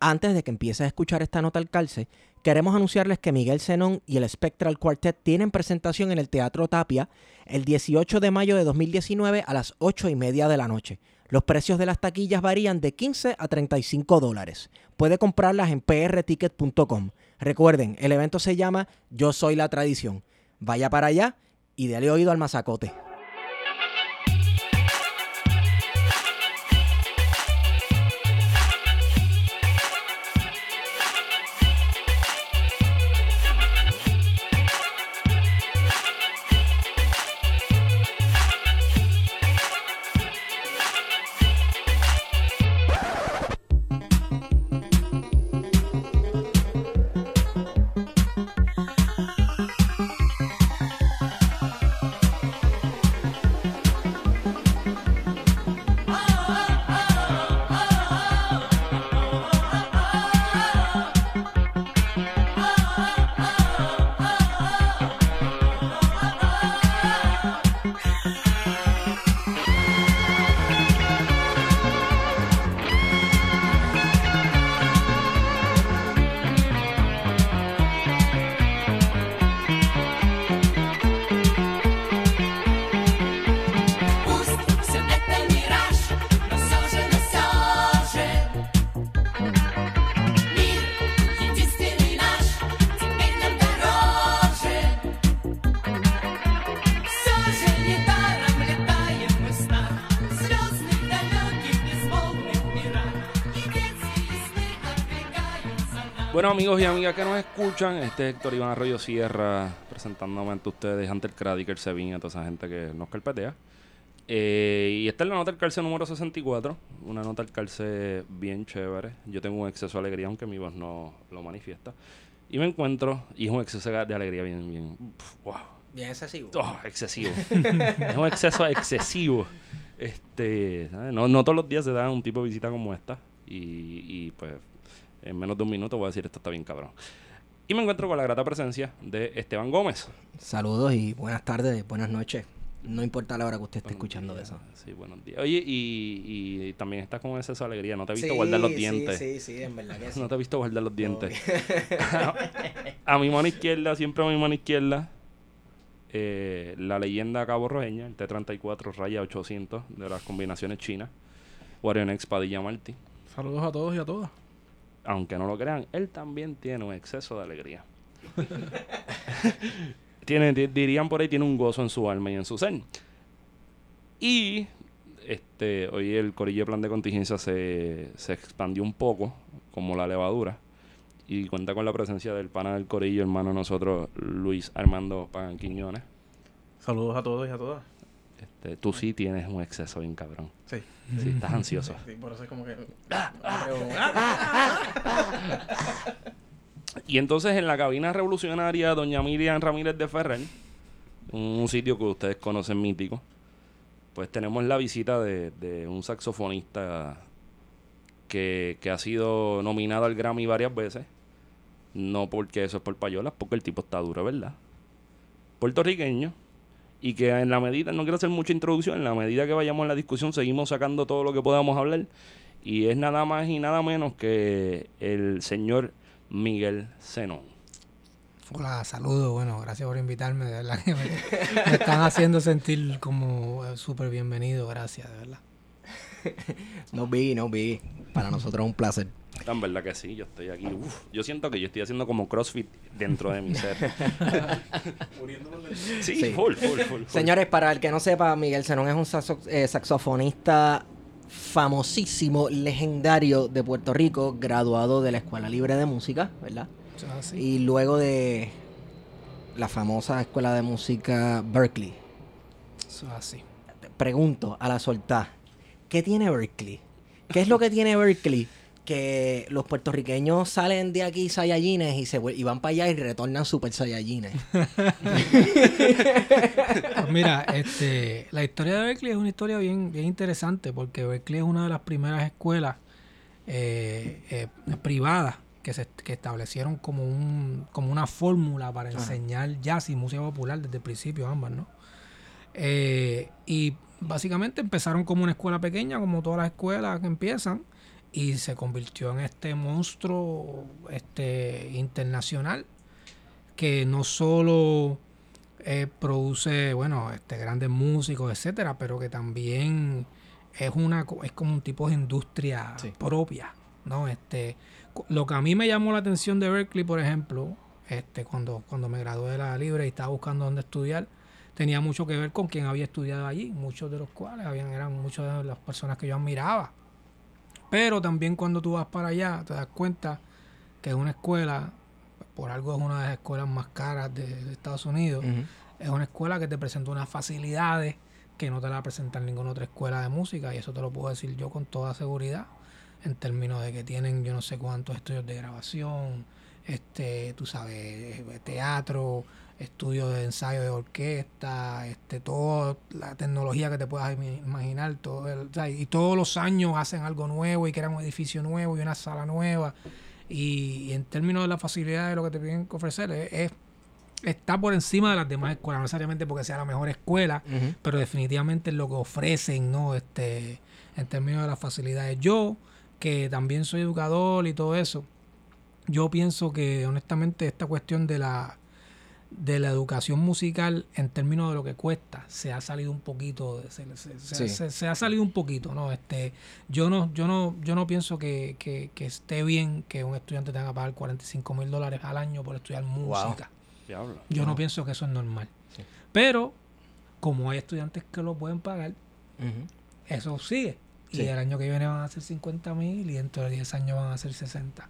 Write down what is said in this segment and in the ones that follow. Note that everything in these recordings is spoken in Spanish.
Antes de que empieces a escuchar esta nota al calce, queremos anunciarles que Miguel Zenón y el Spectral Quartet tienen presentación en el Teatro Tapia el 18 de mayo de 2019 a las 8 y media de la noche. Los precios de las taquillas varían de 15 a 35 dólares. Puede comprarlas en prticket.com. Recuerden, el evento se llama Yo Soy la Tradición. Vaya para allá y dale oído al masacote. Amigos y amigas que nos escuchan, este es Héctor Iván Arroyo Sierra presentándome ante ustedes, ante el Cradiker Sevin, a toda esa gente que nos carpetea. Eh, y esta es la nota del calce número 64, una nota del calce bien chévere. Yo tengo un exceso de alegría, aunque mi voz no lo manifiesta. Y me encuentro, y es un exceso de alegría bien, bien, wow. Bien excesivo. Oh, excesivo. es un exceso excesivo. Este, No, no todos los días se da un tipo de visita como esta. Y, y pues en menos de un minuto voy a decir esto está bien cabrón. Y me encuentro con la grata presencia de Esteban Gómez. Saludos y buenas tardes, buenas noches. No importa la hora que usted esté escuchando eso. Sí, buenos días. Oye, y, y también estás con esa alegría. No te he visto guardar los dientes. Sí, sí, en verdad que sí. No te he visto guardar los dientes. a mi mano izquierda, siempre a mi mano izquierda, eh, la leyenda Cabo Rojeña, el T-34 raya 800 de las combinaciones chinas. Warionex Padilla Martí. Saludos a todos y a todas aunque no lo crean, él también tiene un exceso de alegría. tiene, dirían por ahí, tiene un gozo en su alma y en su ser. Y este, hoy el corillo de plan de contingencia se, se expandió un poco, como la levadura. Y cuenta con la presencia del pana del corillo, hermano nosotros, Luis Armando Pagan Quiñones. Saludos a todos y a todas. Este, tú sí tienes un exceso bien cabrón. Sí. Sí, estás ansioso. Sí, por eso es como que... y entonces en la cabina revolucionaria, doña Miriam Ramírez de Ferrer, un sitio que ustedes conocen mítico, pues tenemos la visita de, un saxofonista que, que, ha sido nominado al Grammy varias veces. No porque eso es por payolas, porque el tipo está duro, ¿verdad? Puertorriqueño, y que en la medida, no quiero hacer mucha introducción, en la medida que vayamos en la discusión seguimos sacando todo lo que podamos hablar y es nada más y nada menos que el señor Miguel Zenón. Hola, saludos, bueno, gracias por invitarme, de verdad que me, están haciendo sentir como eh, súper bienvenido, gracias, de verdad. no vi, no vi, para nosotros es un placer. Tan verdad que sí, yo estoy aquí. yo siento que yo estoy haciendo como CrossFit dentro de mi ser. sí, Full, full, full, Señores, para el que no sepa, Miguel Zenón es un eh, saxofonista famosísimo, legendario de Puerto Rico, graduado de la Escuela Libre de Música, ¿verdad? Y luego de la famosa Escuela de Música Berkeley. Eso es así. Pregunto a la solta, ¿qué tiene Berkeley? ¿Qué es lo que tiene Berkeley? que los puertorriqueños salen de aquí Saiyajines y, se, y van para allá y retornan Super Saiyajines. pues mira, este, la historia de Berkeley es una historia bien, bien interesante porque Berkeley es una de las primeras escuelas eh, eh, privadas que se que establecieron como un como una fórmula para enseñar jazz y música popular desde el principio ambas, ¿no? Eh, y básicamente empezaron como una escuela pequeña, como todas las escuelas que empiezan, y se convirtió en este monstruo este internacional que no solo eh, produce bueno este grandes músicos etcétera pero que también es una es como un tipo de industria Sí. propia no este lo que a mí me llamó la atención de Berkeley por ejemplo este cuando cuando me gradué de la libre y estaba buscando dónde estudiar tenía mucho que ver con quien había estudiado allí. Muchos de los cuales habían eran muchas de las personas que yo admiraba. Pero también cuando tú vas para allá te das cuenta que es una escuela por algo es una de las escuelas más caras de, de Estados Unidos es una escuela que te presenta unas facilidades que no te la presentan ninguna otra escuela de música y eso te lo puedo decir yo con toda seguridad en términos de que tienen yo no sé cuántos estudios de grabación este tú sabes teatro estudios de ensayo de orquesta este todo la tecnología que te puedas im- imaginar todo el- o sea, y todos los años hacen algo nuevo y crean un edificio nuevo y una sala nueva y, y en términos de la facilidad de lo que te tienen que ofrecer es- es está por encima de las demás escuelas, no necesariamente porque sea la mejor escuela, pero definitivamente lo que ofrecen, ¿no? Este, en términos de las facilidades. Yo, que también soy educador y todo eso, yo pienso que honestamente esta cuestión de la de la educación musical en términos de lo que cuesta se ha salido un poquito se, se- se- Sí. se- se ha salido un poquito no este yo no yo no yo no pienso que, que- que esté bien que un estudiante tenga que pagar 45 mil dólares al año por estudiar música Diablo. yo no No. pienso que eso es normal. Sí. Pero, como hay estudiantes que lo pueden pagar, eso sigue. Sí. Y el año que viene van a ser 50 mil y dentro de 10 años van a ser 60.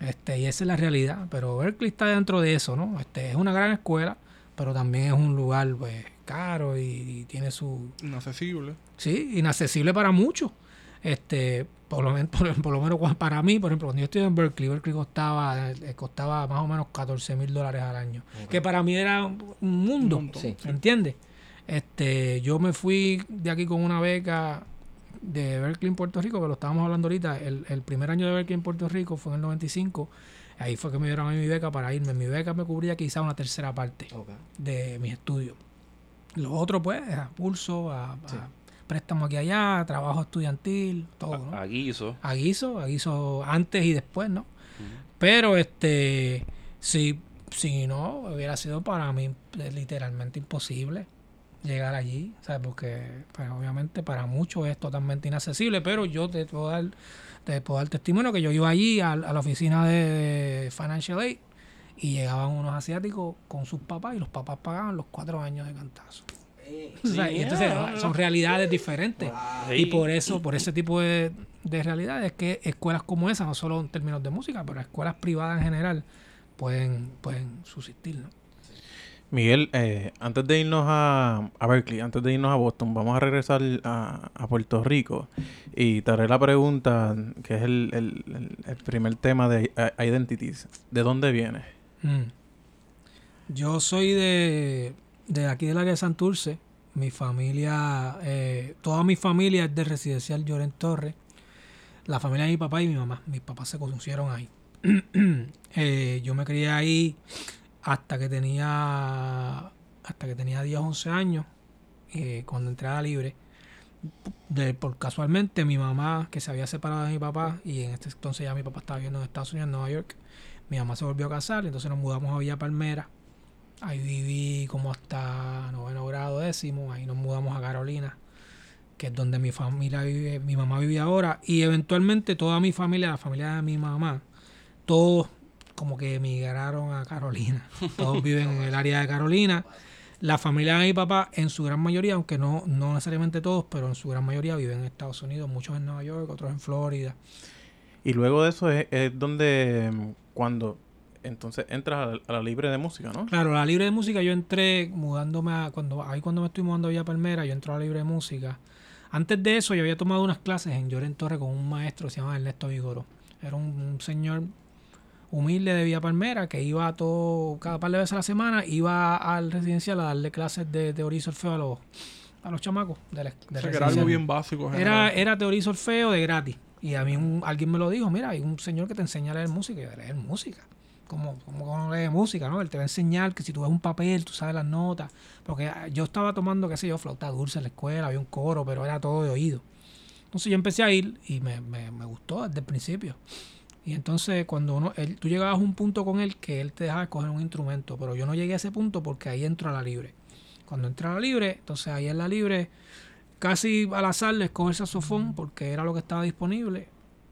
Este, y esa es la realidad. Pero Berkeley está dentro de eso, ¿no? Este, es una gran escuela, pero también es un lugar pues, caro y, y tiene su... Inaccesible. Sí, inaccesible para muchos. Este, por lo, men- por, por lo menos para mí, por ejemplo, cuando yo estudié en Berkeley, Berkeley costaba, eh, costaba más o menos 14 mil dólares al año. Que para mí era un un mundo, Un montón, Sí. ¿entiendes? Este, yo me fui de aquí con una beca de Berkeley en Puerto Rico, que lo estábamos hablando ahorita, el, el primer año de Berkeley en Puerto Rico fue en el 95, ahí fue que me dieron a mí mi beca para irme. Mi beca me cubría quizá una tercera parte de mis estudios. Lo otro, pues, a pulso, a, préstamo aquí allá, trabajo estudiantil, todo, ¿no? A, a guiso. A guiso, a guiso antes y después, ¿no? Pero, este, si, si no, hubiera sido para mí eh, literalmente imposible llegar allí, ¿sabes? Porque, pues, obviamente, para muchos es totalmente inaccesible, pero yo te puedo dar, te puedo dar testimonio que yo iba allí a, a la oficina de Financial Aid y llegaban unos asiáticos con sus papás y los papás pagaban los cuatro años de cantazo. O sea, y entonces son realidades diferentes. Y por eso, por ese tipo de, de realidades, que escuelas como esa, no solo en términos de música, pero escuelas privadas en general, pueden, pueden subsistir, ¿no? Miguel, eh, antes de irnos a, a Berkeley, antes de irnos a Boston, vamos a regresar a, a Puerto Rico y te haré la pregunta que es el, el- el- primer tema de eh, Identities. ¿De dónde vienes? Mm. Yo soy de, de aquí del área de Santurce. Mi familia, eh, toda mi familia es de residencial Lloren Torres. La familia de mi papá y mi mamá. Mis papás se conocieron ahí. Eh, yo me crié ahí hasta que tenía hasta que tenía 10 11 años. eh, cuando entré a la libre. De, por casualmente mi mamá que se había separado de mi papá y en este entonces ya mi papá estaba viviendo en Estados Unidos, en Nueva York. Mi mamá se volvió a casar, entonces nos mudamos a Villa Palmera. Ahí viví como hasta noveno grado décimo. Ahí nos mudamos a Carolina, que es donde mi familia vive, mi mamá vive ahora. Y eventualmente toda mi familia, la familia de mi mamá, todos como que emigraron a Carolina. Todos viven en el área de Carolina. La familia de mi papá, en su gran mayoría, aunque no, no necesariamente todos, pero en su gran mayoría viven en Estados Unidos, muchos en Nueva York, otros en Florida. Y luego de eso es, es donde mm, cuando entonces entras a la, a la libre de música, ¿no? Claro, la libre de música yo entré mudándome a cuando ahí cuando me estoy mudando a Villa Palmera, yo entré a la libre de música. Antes de eso yo había tomado unas clases en Lloren Torre con un maestro que se llama Ernesto Vigoro. Era un, un señor humilde de Villa Palmera que iba todo cada par de veces a la semana iba al residencial a darle clases de teoría y solfeo a los a los chamacos de la, O de sea, que era algo bien básico. Era, general. era teoría y solfeo de gratis. Y a mí un- alguien me lo dijo, mira, hay un señor que te enseña a leer música. Y yo, leer música. ¿Cómo, cómo que no lee música? ¿no? Él te va a enseñar que si tú ves un papel, tú sabes las notas. Porque ah, yo estaba tomando, qué sé yo, flauta dulce en la escuela, había un coro, pero era todo de oído. Entonces yo empecé a ir y me, me, me gustó desde el principio. Y entonces cuando uno, él, tú llegabas a un punto con él que él te dejaba escoger un instrumento, pero yo no llegué a ese punto porque ahí entro a la libre. Cuando entré a la libre, entonces ahí en la libre, casi al azar le escogí el saxofón porque era lo que estaba disponible.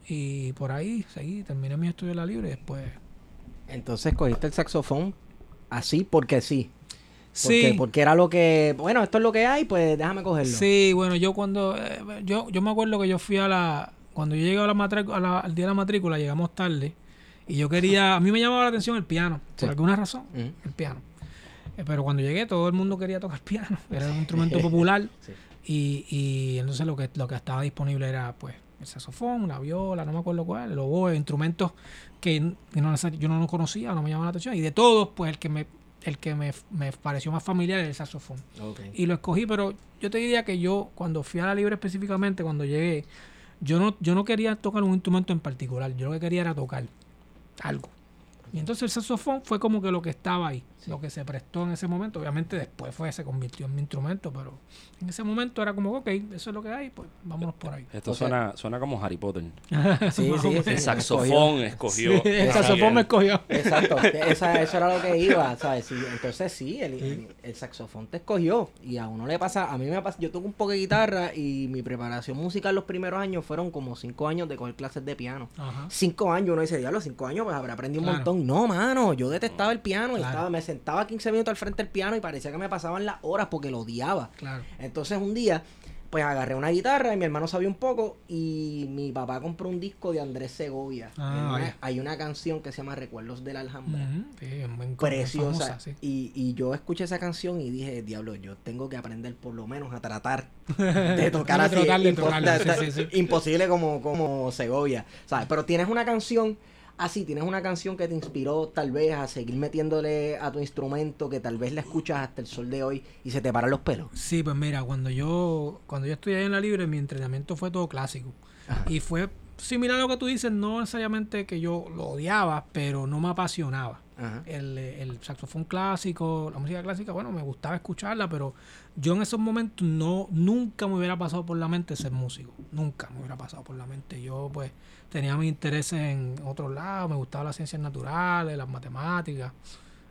Y por ahí seguí, terminé mi estudio en la libre y después... Entonces cogiste el saxofón así porque sí. Sí. Porque, porque era lo que, bueno, esto es lo que hay, pues déjame cogerlo. Sí, bueno, yo cuando, eh, yo, yo me acuerdo que yo fui a la, cuando yo llegué a la matrícula, a la- al día de la matrícula, llegamos tarde, y yo quería, a mí me llamaba la atención el piano, Sí. por alguna razón, el piano. Eh, Pero cuando llegué, todo el mundo quería tocar piano, era un instrumento popular, Sí. y, y entonces lo que, lo que estaba disponible era, pues, el saxofón, la viola, no me acuerdo cuál, el oboe, instrumentos que, no yo no los conocía, no me llamaban la atención, y de todos, pues, el que me, el que me, me pareció más familiar era el saxofón y lo escogí, pero yo te diría que yo, cuando fui a la libre específicamente, cuando llegué, yo no, yo no quería tocar un instrumento en particular, yo lo que quería era tocar algo. Y entonces el saxofón fue como que lo que estaba ahí, lo que se prestó en ese momento. Obviamente después fue, se convirtió en mi instrumento, pero en ese momento era como, ok, eso es lo que hay, pues vámonos por ahí. Esto O sea- suena, suena como Harry Potter. Sí, sí, sí. El saxofón escogió. El saxofón me escogió. Exacto, esa- eso era lo que iba, ¿sabes? Entonces sí, el, el- el saxofón te escogió y a uno le pasa, a mí me pasa, yo toco un poco de guitarra y mi preparación musical los primeros años fueron como cinco años de coger clases de piano. Ajá. Cinco años, uno dice, ya los cinco años, pues habrá aprendido un montón. No, mano, yo detestaba el piano y estaba, me sentaba 15 minutos al frente del piano y parecía que me pasaban las horas porque lo odiaba. Claro. Entonces un día, pues agarré una guitarra y mi hermano sabía un poco y mi papá compró un disco de Andrés Segovia. Ah, Hay una- vaya. hay una canción que se llama Recuerdos de la Alhambra. Ujú, sí, es muy Preciosa. famosa, sí. y, y yo escuché esa canción y dije, diablo, yo tengo que aprender por lo menos a tratar de tocar así. sí, sí, sí. Imposible como, como Segovia. ¿Sabes? Pero tienes una canción así, tienes una canción que te inspiró tal vez a seguir metiéndole a tu instrumento, que tal vez la escuchas hasta el sol de hoy y se te paran los pelos. Sí, pues mira, cuando yo cuando yo estudié en la libre, mi entrenamiento fue todo clásico. Y fue similar a lo que tú dices, no necesariamente que yo lo odiaba, pero no me apasionaba. El, el saxofón clásico, la música clásica, bueno, me gustaba escucharla, pero yo en esos momentos no, nunca me hubiera pasado por la mente ser músico. Nunca me hubiera pasado por la mente. Yo pues tenía mis intereses en otros lados, me gustaban las ciencias naturales, las matemáticas.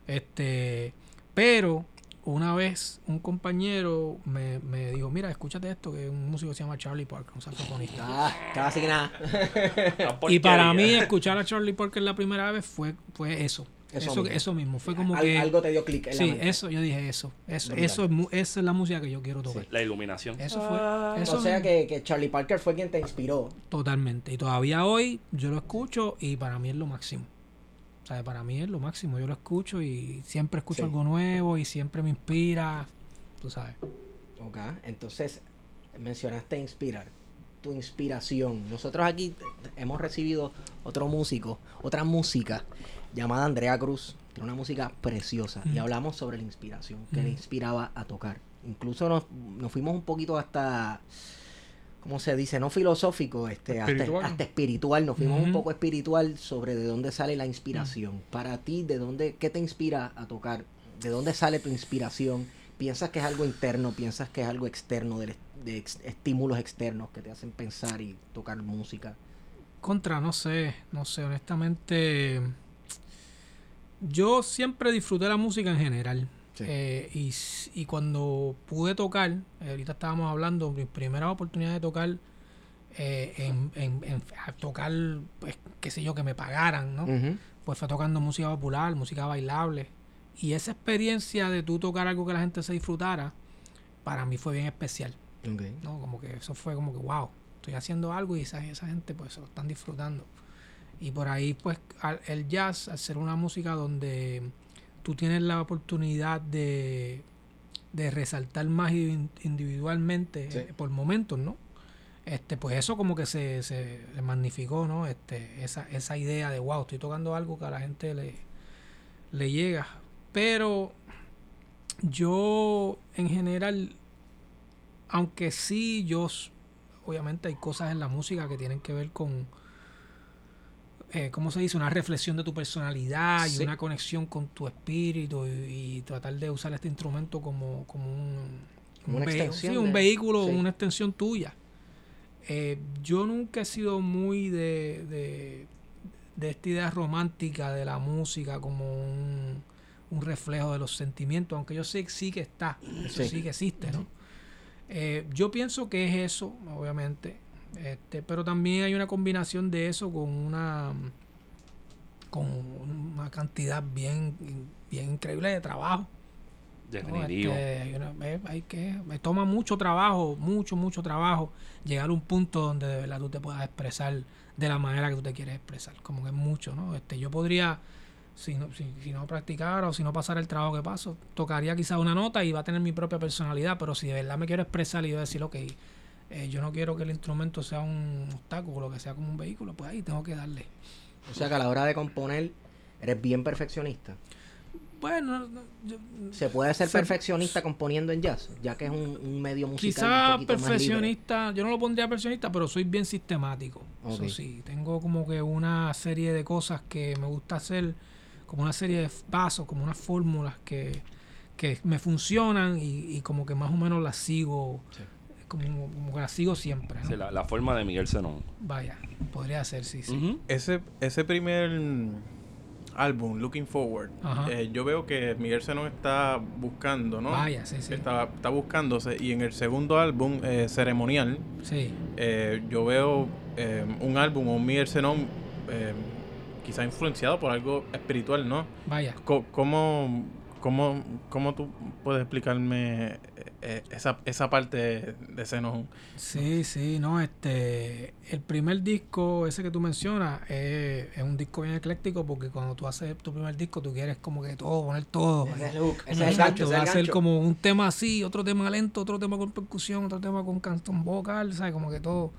Este, pero una vez un compañero me, me dijo, mira, escúchate esto, que es un músico que se llama Charlie Parker, un saxofonista. Ah, casi que nada. Y para mí escuchar a Charlie Parker la primera vez fue, fue eso. Eso Eso, mismo. eso, mismo. Fue como Al- que... algo te dio clic en la Sí, mente. eso, yo dije eso. Eso, eso es, esa es la música que yo quiero tocar. La iluminación. Eso fue. Eso o sea que, que Charlie Parker fue quien te inspiró. Totalmente. Y todavía hoy yo lo escucho y para mí es lo máximo. O sea, para mí es lo máximo. Yo lo escucho y siempre escucho Sí. algo nuevo y siempre me inspira. Tú sabes. Ok, entonces mencionaste inspirar, tu inspiración. Nosotros aquí hemos recibido otro músico, otra música llamada Andrea Cruz, tiene una música preciosa y Mm. hablamos sobre la inspiración, que le Mm. inspiraba a tocar. Incluso nos, nos fuimos un poquito hasta, ¿cómo se dice? No filosófico, este, hasta, Espiritual. hasta espiritual. Nos fuimos un poco espiritual sobre de dónde sale la inspiración. Mm. Para ti, ¿de dónde, qué te inspira a tocar? ¿De dónde sale tu inspiración? ¿Piensas que es algo interno? ¿Piensas que es algo externo, de, ex- estímulos externos que te hacen pensar y tocar música? Contra, no sé, no sé, honestamente. Yo siempre disfruté la música en general. Sí. Eh, y, cuando pude tocar, eh, ahorita estábamos hablando, mi primera oportunidad de tocar, eh, en, en- tocar, pues, qué sé yo, que me pagaran, ¿no? Pues fue tocando música popular, música bailable. Y esa experiencia de tú tocar algo que la gente se disfrutara, para mí fue bien especial. ¿no? Como que eso fue como que, wow, estoy haciendo algo y esa, esa gente pues se lo están disfrutando. Y por ahí pues al- el jazz, al ser una música donde tú tienes la oportunidad de, de resaltar más in- individualmente Sí. eh, por momentos, ¿no? Este, pues eso como que se, se, magnificó, ¿no? Este, esa, esa idea de, wow, estoy tocando algo que a la gente le, le llega. Pero yo en general aunque sí yo obviamente hay cosas en la música que tienen que ver con eh, ¿cómo se dice? una reflexión de tu personalidad Sí. y una conexión con tu espíritu y, y tratar de usar este instrumento como, como un, Como un una vehi- extensión sí, un de- vehículo sí. una extensión tuya Eh, yo nunca he sido muy de, de, de esta idea romántica de la música como un, un reflejo de los sentimientos, aunque yo sé que sí que está, eso sí, Sí. que existe, ¿no? Eh, yo pienso que es eso, obviamente, este, pero también hay una combinación de eso con una con una cantidad bien, bien increíble de trabajo. ¿no? Definitivo. Este, hay, una- hay que, me toma mucho trabajo, mucho, mucho trabajo llegar a un punto donde de verdad tú te puedas expresar de la manera que tú te quieres expresar. Como que es mucho, ¿no? Este, yo podría, si no, si, si no practicara o si no pasara el trabajo que paso, tocaría quizás una nota y va a tener mi propia personalidad, pero si de verdad me quiero expresar y yo decir, ok, eh, yo no quiero que el instrumento sea un obstáculo, que sea como un vehículo, pues ahí tengo que darle. O sea que a la hora de componer eres bien perfeccionista. Bueno, yo- Se puede ser Se- perfeccionista componiendo en jazz, ya que es un, un medio musical Quizá un perfeccionista, yo no lo pondría perfeccionista, pero soy bien sistemático. Eso sí, tengo como que una serie de cosas que me gusta hacer, como una serie de pasos, como unas fórmulas que, que me funcionan y, y como que más o menos las sigo, Sí. Como, como las sigo siempre. ¿no? Sí, la, la forma de Miguel Zenón. Vaya, podría ser, sí, sí. Ujú. Ese, ese primer álbum, Looking Forward, eh, yo veo que Miguel Zenón está buscando, ¿no? Vaya, sí, sí. Está, está buscándose. Y en el segundo álbum, eh, Ceremonial, Sí, eh, yo veo eh, un álbum o un Miguel Zenón eh, quizá influenciado por algo espiritual, ¿no? vaya. ¿Cómo, cómo, cómo tú puedes explicarme eh, esa, esa parte de Zenón? Sí, sí, no, este, el primer disco, ese que tú mencionas, eh, es un disco bien ecléctico porque cuando tú haces tu primer disco, tú quieres como que todo, poner todo. Ese es el hook, ese es el Exacto, gancho, ese va es a el ser gancho. como un tema así, otro tema lento, otro tema con percusión, otro tema con cantón vocal, ¿sabes? Como que todo.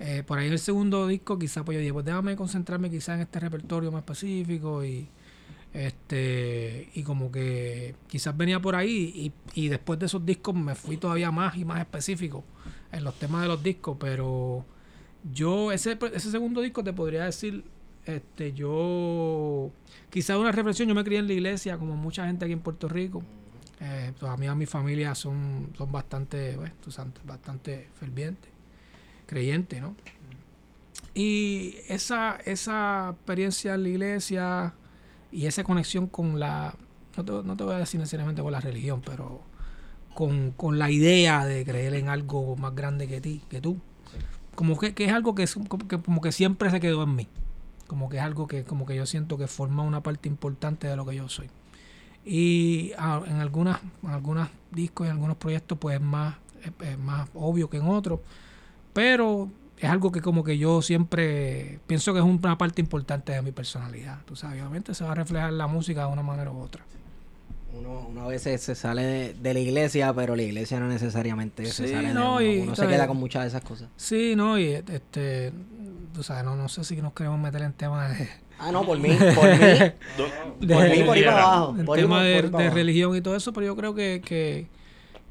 Eh, por ahí el segundo disco, quizá pues yo dije, pues déjame concentrarme quizá en este repertorio más específico y este y como que quizás venía por ahí y, y después de esos discos me fui todavía más y más específico en los temas de los discos, pero yo ese, ese segundo disco te podría decir, este yo quizás una reflexión, yo me crié en la iglesia como mucha gente aquí en Puerto Rico. Eh, todavía mi familia son, son bastante, pues, tú sabes, bastante fervientes, creyentes, ¿no? Y esa, esa experiencia en la iglesia y esa conexión con la, no te, no te voy a decir necesariamente con la religión, pero con, con la idea de creer en algo más grande que ti, que tú. Como que, que es algo que, es, como que como que siempre se quedó en mí. Como que es algo que como que yo siento que forma una parte importante de lo que yo soy. Y ah, en algunas, algunos discos y en algunos proyectos pues es más, es más obvio que en otros. Pero es algo que como que yo siempre pienso que es una parte importante de mi personalidad. Tú sabes, obviamente se va a reflejar en la música de una manera u otra. Uno, uno a veces se sale de, de la iglesia, pero la iglesia no necesariamente se sale de no, uno. y, Uno se queda con muchas de esas cosas. Sí, no, y este, tú sabes, no, no sé si nos queremos meter en temas de, Ah, no, por mí, por mí. De- Por mí, por ahí para abajo. el por tema por- de, para de abajo. religión y todo eso, pero yo creo que, que,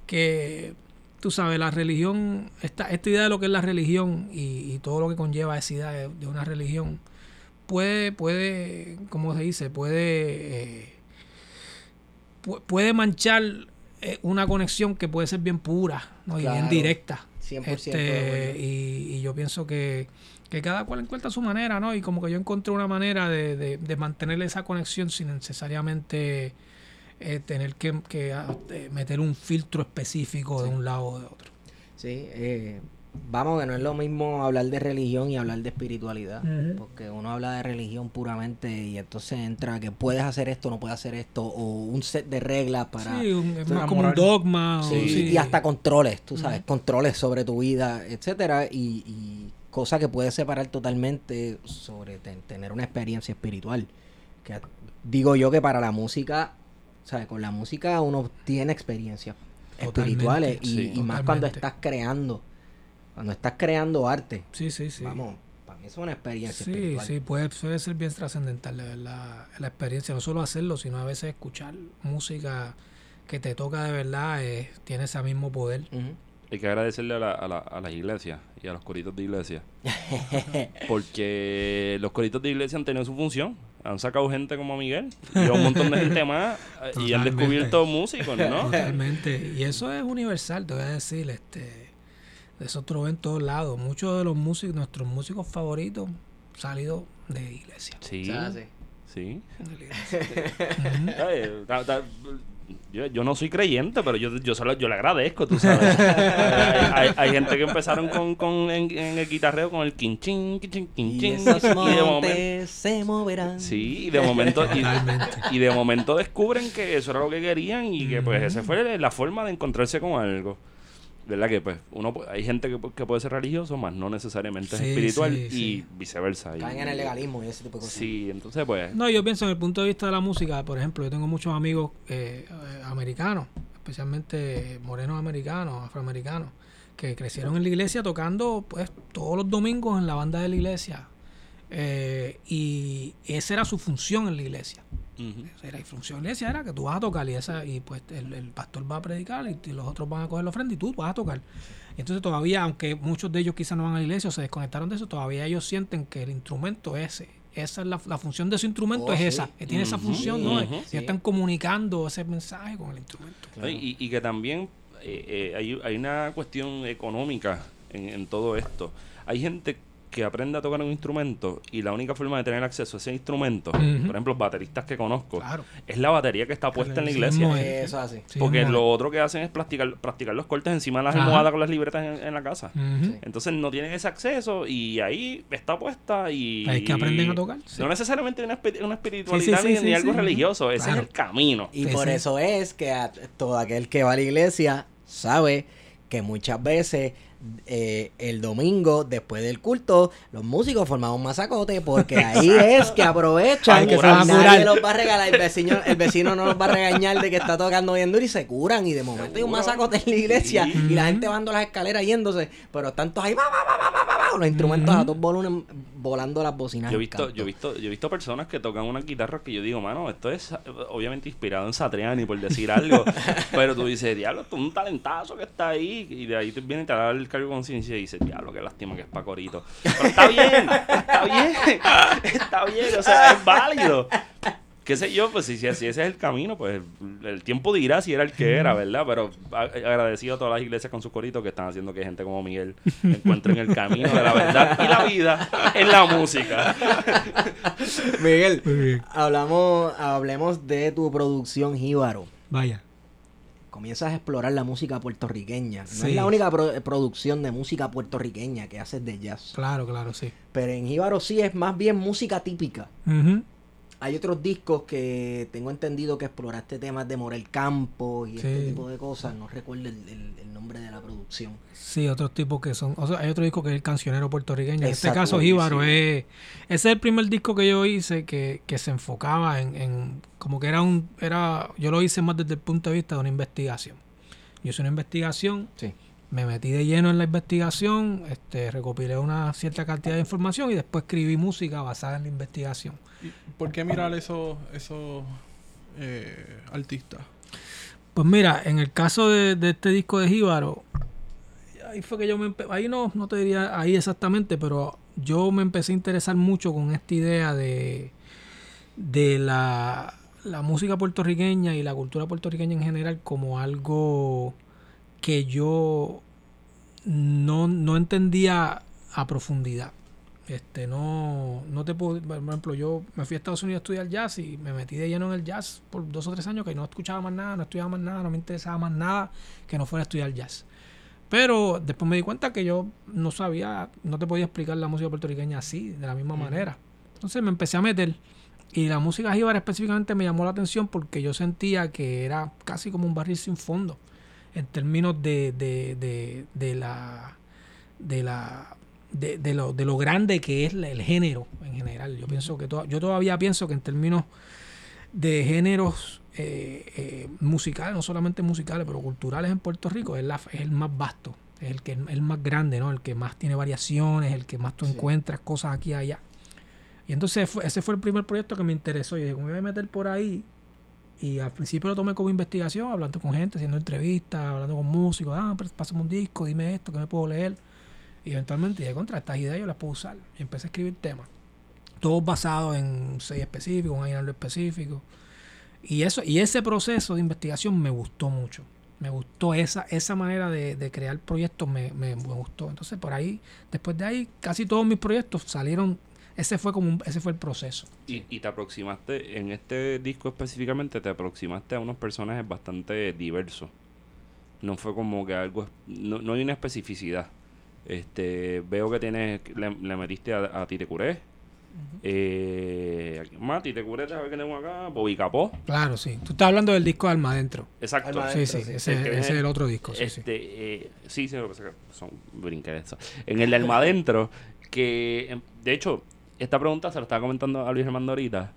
que tú sabes, la religión, esta, esta idea de lo que es la religión y, y todo lo que conlleva esa idea de, de una religión, puede, puede, como se dice, puede, eh, pu- puede manchar eh, una conexión que puede ser bien pura ¿no? y bien directa. 100% de Este, y, y yo pienso que, que cada cual encuentra su manera, ¿no? Y como que yo encontré una manera de, de, de mantener esa conexión sin necesariamente eh, tener que, que, ah, eh, meter un filtro específico de un lado o de otro. Sí, eh, vamos, que no es lo mismo hablar de religión y hablar de espiritualidad. Porque uno habla de religión puramente y entonces entra que puedes hacer esto, no puedes hacer esto, o un set de reglas para... sí, un- es más como un dogma. o- Sí, sí. y hasta controles, tú sabes, controles sobre tu vida, etcétera, y, y cosa que puede separar totalmente sobre ten- tener una experiencia espiritual. Que digo yo que para la música, sabes, con la música uno tiene experiencias espirituales y, sí. y más cuando estás creando, cuando estás creando arte, Sí, sí, sí. vamos, para mí es una experiencia Sí, espiritual. sí, puede, puede ser bien trascendental de verdad, la experiencia, no solo hacerlo, sino a veces escuchar música que te toca de verdad, eh, tiene ese mismo poder. Hay que agradecerle a, la, a, la- a las iglesias y a los coritos de iglesia. Porque los coritos de iglesia han tenido su función. Han sacado gente como Miguel y un montón de gente más y han descubierto músicos, ¿no? Totalmente. Y eso es universal, te voy a decir. este Eso tú lo ves en todos lados. Muchos de los músicos, nuestros músicos favoritos, salido de iglesia. Sí. O sea, sí. Sí. De la iglesia. Ay, ta- ta- Yo, yo no soy creyente, pero yo, yo, se lo- yo le agradezco, tú sabes. hay, hay- hay gente que empezaron con, con en, en el guitarreo con el quinchín, quinchín, Y quinchín. esos Y de momento, se moverán. sí, y de momento, y de momento descubren que eso era lo que querían y que pues esa fue la forma de encontrarse con algo. ¿Verdad? Que pues uno hay gente que, pu- que puede ser religioso, más no necesariamente es Sí, espiritual sí, y sí. viceversa. Y- Caen en el legalismo y ese tipo de cosas. Sí, entonces pues... No, yo pienso en el punto de vista de la música, por ejemplo, yo tengo muchos amigos eh, americanos, especialmente morenos americanos, afroamericanos, que crecieron en la iglesia tocando pues todos los domingos en la banda de la iglesia. Eh, y esa era su función en la iglesia. Esa era la función de la iglesia era que tú vas a tocar y esa y pues el, el pastor va a predicar y, y los otros van a coger la ofrenda y tú vas a tocar. Y entonces todavía, aunque muchos de ellos quizás no van a la iglesia o se desconectaron de eso, todavía ellos sienten que el instrumento ese, esa es la, la función de su instrumento Oh, es sí. esa, que tiene esa función, ¿no? ujú. Ellos están comunicando ese mensaje con el instrumento. Y, y que también eh, eh, hay, hay una cuestión económica en, en todo esto. Hay gente que aprende a tocar un instrumento y la única forma de tener acceso a ese instrumento, por ejemplo, los bateristas que conozco, Claro. es la batería que está puesta en la iglesia. Eso es así. Sí, Porque lo otro que hacen es practicar, practicar los cortes encima de las Ajá. almohadas con las libretas en, en la casa. Entonces no tienen ese acceso y ahí está puesta y... Es que aprenden a tocar, sí. No necesariamente una, una espiritualidad sí, ni, sí, ni sí, algo sí. religioso, ese Claro. es el camino. Y Sí, por sí. eso es que a- todo aquel que va a la iglesia sabe que muchas veces eh, el domingo, después del culto, los músicos forman un masacote porque ahí es que aprovechan Ay, que se nadie los va a regalar, el vecino, el vecino no los va a regañar de que está tocando bien duro y se curan y de momento hay un masacote en la iglesia Sí. y la gente bajando las escaleras yéndose, pero están todos ahí, va, va, va, va, va, va, va, los instrumentos a todos volumen volando las bocinas. Yo he visto, yo he visto, yo he visto personas que tocan una guitarra que yo digo, mano, esto es obviamente inspirado en Satriani por decir algo, pero tú dices, diablo, es un talentazo que está ahí, y de ahí te viene y te da el cargo de conciencia y dices, diablo, qué lástima que es pa' corito. Pero está bien, está bien, está bien, o sea, es válido. Qué sé yo, pues si, si, ese es el camino, pues el tiempo dirá si era el que era, ¿verdad? Pero a- agradecido a todas las iglesias con sus coritos que están haciendo que gente como Miguel encuentren el camino de la verdad y la vida en la música. Miguel, hablamos, hablemos de tu producción Jíbaro. Vaya. Comienzas a explorar la música puertorriqueña. No Sí. es la única pro- producción de música puertorriqueña que haces de jazz. Claro, claro, sí. Pero en Jíbaro sí es más bien música típica. Ujú. Hay otros discos que tengo entendido que exploraste temas de Morel Campo y este tipo de cosas. No recuerdo el, el- el nombre de la producción. Sí, otros tipos que son. O sea, hay otro disco que es el cancionero puertorriqueño. En este caso. Jíbaro es. Ese es el primer disco que yo hice que, que se enfocaba en, en- Como que era un. era Yo lo hice más desde el punto de vista de una investigación. Yo hice una investigación, Sí. Me metí de lleno en la investigación, este, recopilé una cierta cantidad de información y después escribí música basada en la investigación. ¿Y ¿Por qué mirar esos esos eh, artistas? Pues mira, en el caso de, de este disco de Jíbaro, ahí fue que yo me ahí no, no te diría ahí exactamente, pero yo me empecé a interesar mucho con esta idea de, de la, la música puertorriqueña y la cultura puertorriqueña en general como algo que yo no, no entendía a profundidad. Este, no, no te puedo, por ejemplo, yo me fui a Estados Unidos a estudiar jazz y me metí de lleno en el jazz por dos o tres años que no escuchaba más nada, no estudiaba más nada, no me interesaba más nada que no fuera a estudiar jazz. Pero después me di cuenta que yo no sabía, no te podía explicar la música puertorriqueña así, de la misma manera. Entonces me empecé a meter y la música jíbara específicamente me llamó la atención porque yo sentía que era casi como un barril sin fondo en términos de, de, de, de la de la de, de lo, de lo grande que es el género en general. Yo pienso que to- yo todavía pienso que en términos de géneros eh, eh, musicales, no solamente musicales, pero culturales en Puerto Rico, es, la- es el más vasto, es el que es el más grande, ¿no? El que más tiene variaciones, el que más tú Sí. encuentras cosas aquí y allá. Y entonces fue- ese fue el primer proyecto que me interesó. Yo dije, me voy a meter por ahí. Y al principio lo tomé como investigación, hablando con gente, haciendo entrevistas, hablando con músicos. Ah, pásame un disco, dime esto, que me puedo leer. Y eventualmente dije, contra estas ideas yo las puedo usar. Y empecé a escribir temas. Todos basados en un sello específico, un aguinaldo específico. Y eso, y ese proceso de investigación me gustó mucho. Me gustó esa, esa manera de, de crear proyectos, me, me gustó. Entonces, por ahí, después de ahí, casi todos mis proyectos salieron. Ese fue como un- ese fue el proceso. Y, y te aproximaste, en este disco específicamente, te aproximaste a unos personajes bastante diversos. No fue como que algo, no, no hay una especificidad. Este, veo que tienes, le, le metiste a, a Tite Curé. eh, ¿a quién más, Tite Curé, a ver qué tenemos acá, Bobby Capó. Claro, sí. Tú estás hablando del disco de Alma Adentro. Exacto. Alma Sí, Adentro, sí, sí. ese, que es el otro disco. Sí, sí. este, eh, sí, sí, lo que pasa es que son brinquedas. En el de Alma Adentro, que em, de hecho, esta pregunta se la estaba comentando a Luis Armando ahorita,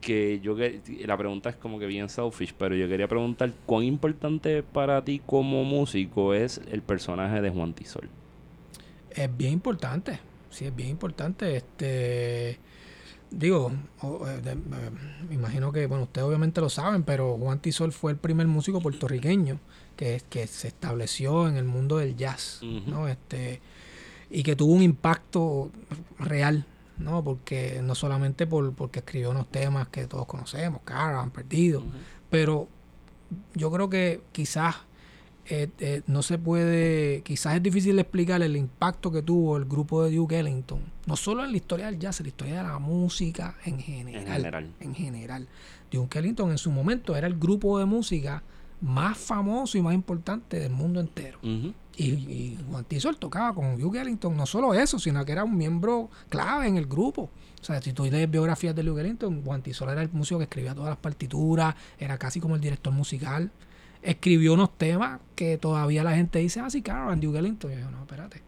que yo que la pregunta es como que bien selfish, pero yo quería preguntar cuán importante para ti como músico es el personaje de Juan Tisol. Es bien importante, sí, es bien importante. Este, digo, o- eh, de- eh, me imagino que, bueno, ustedes obviamente lo saben, pero Juan Tisol fue el primer músico puertorriqueño que, que se estableció en el mundo del jazz. ¿no? Este, y que tuvo un impacto real, ¿no? Porque no solamente por, porque escribió unos temas que todos conocemos, Caravan, Perdido, pero yo creo que quizás eh, eh, no se puede, quizás es difícil explicar el impacto que tuvo el grupo de Duke Ellington, no solo en la historia del jazz, en la historia de la música en general. En general. En general. Duke Ellington en su momento era el grupo de música más famoso y más importante del mundo entero. Ujú. Y, y Juan Tisol tocaba con Duke Ellington, no solo eso, sino que era un miembro clave en el grupo. O sea, si tú lees biografías de Duke Ellington, Juan Tisol era el músico que escribía todas las partituras, era casi como el director musical. Escribió unos temas que todavía la gente dice, ah, sí, Caravan, Duke Ellington. Y yo, no, espérate,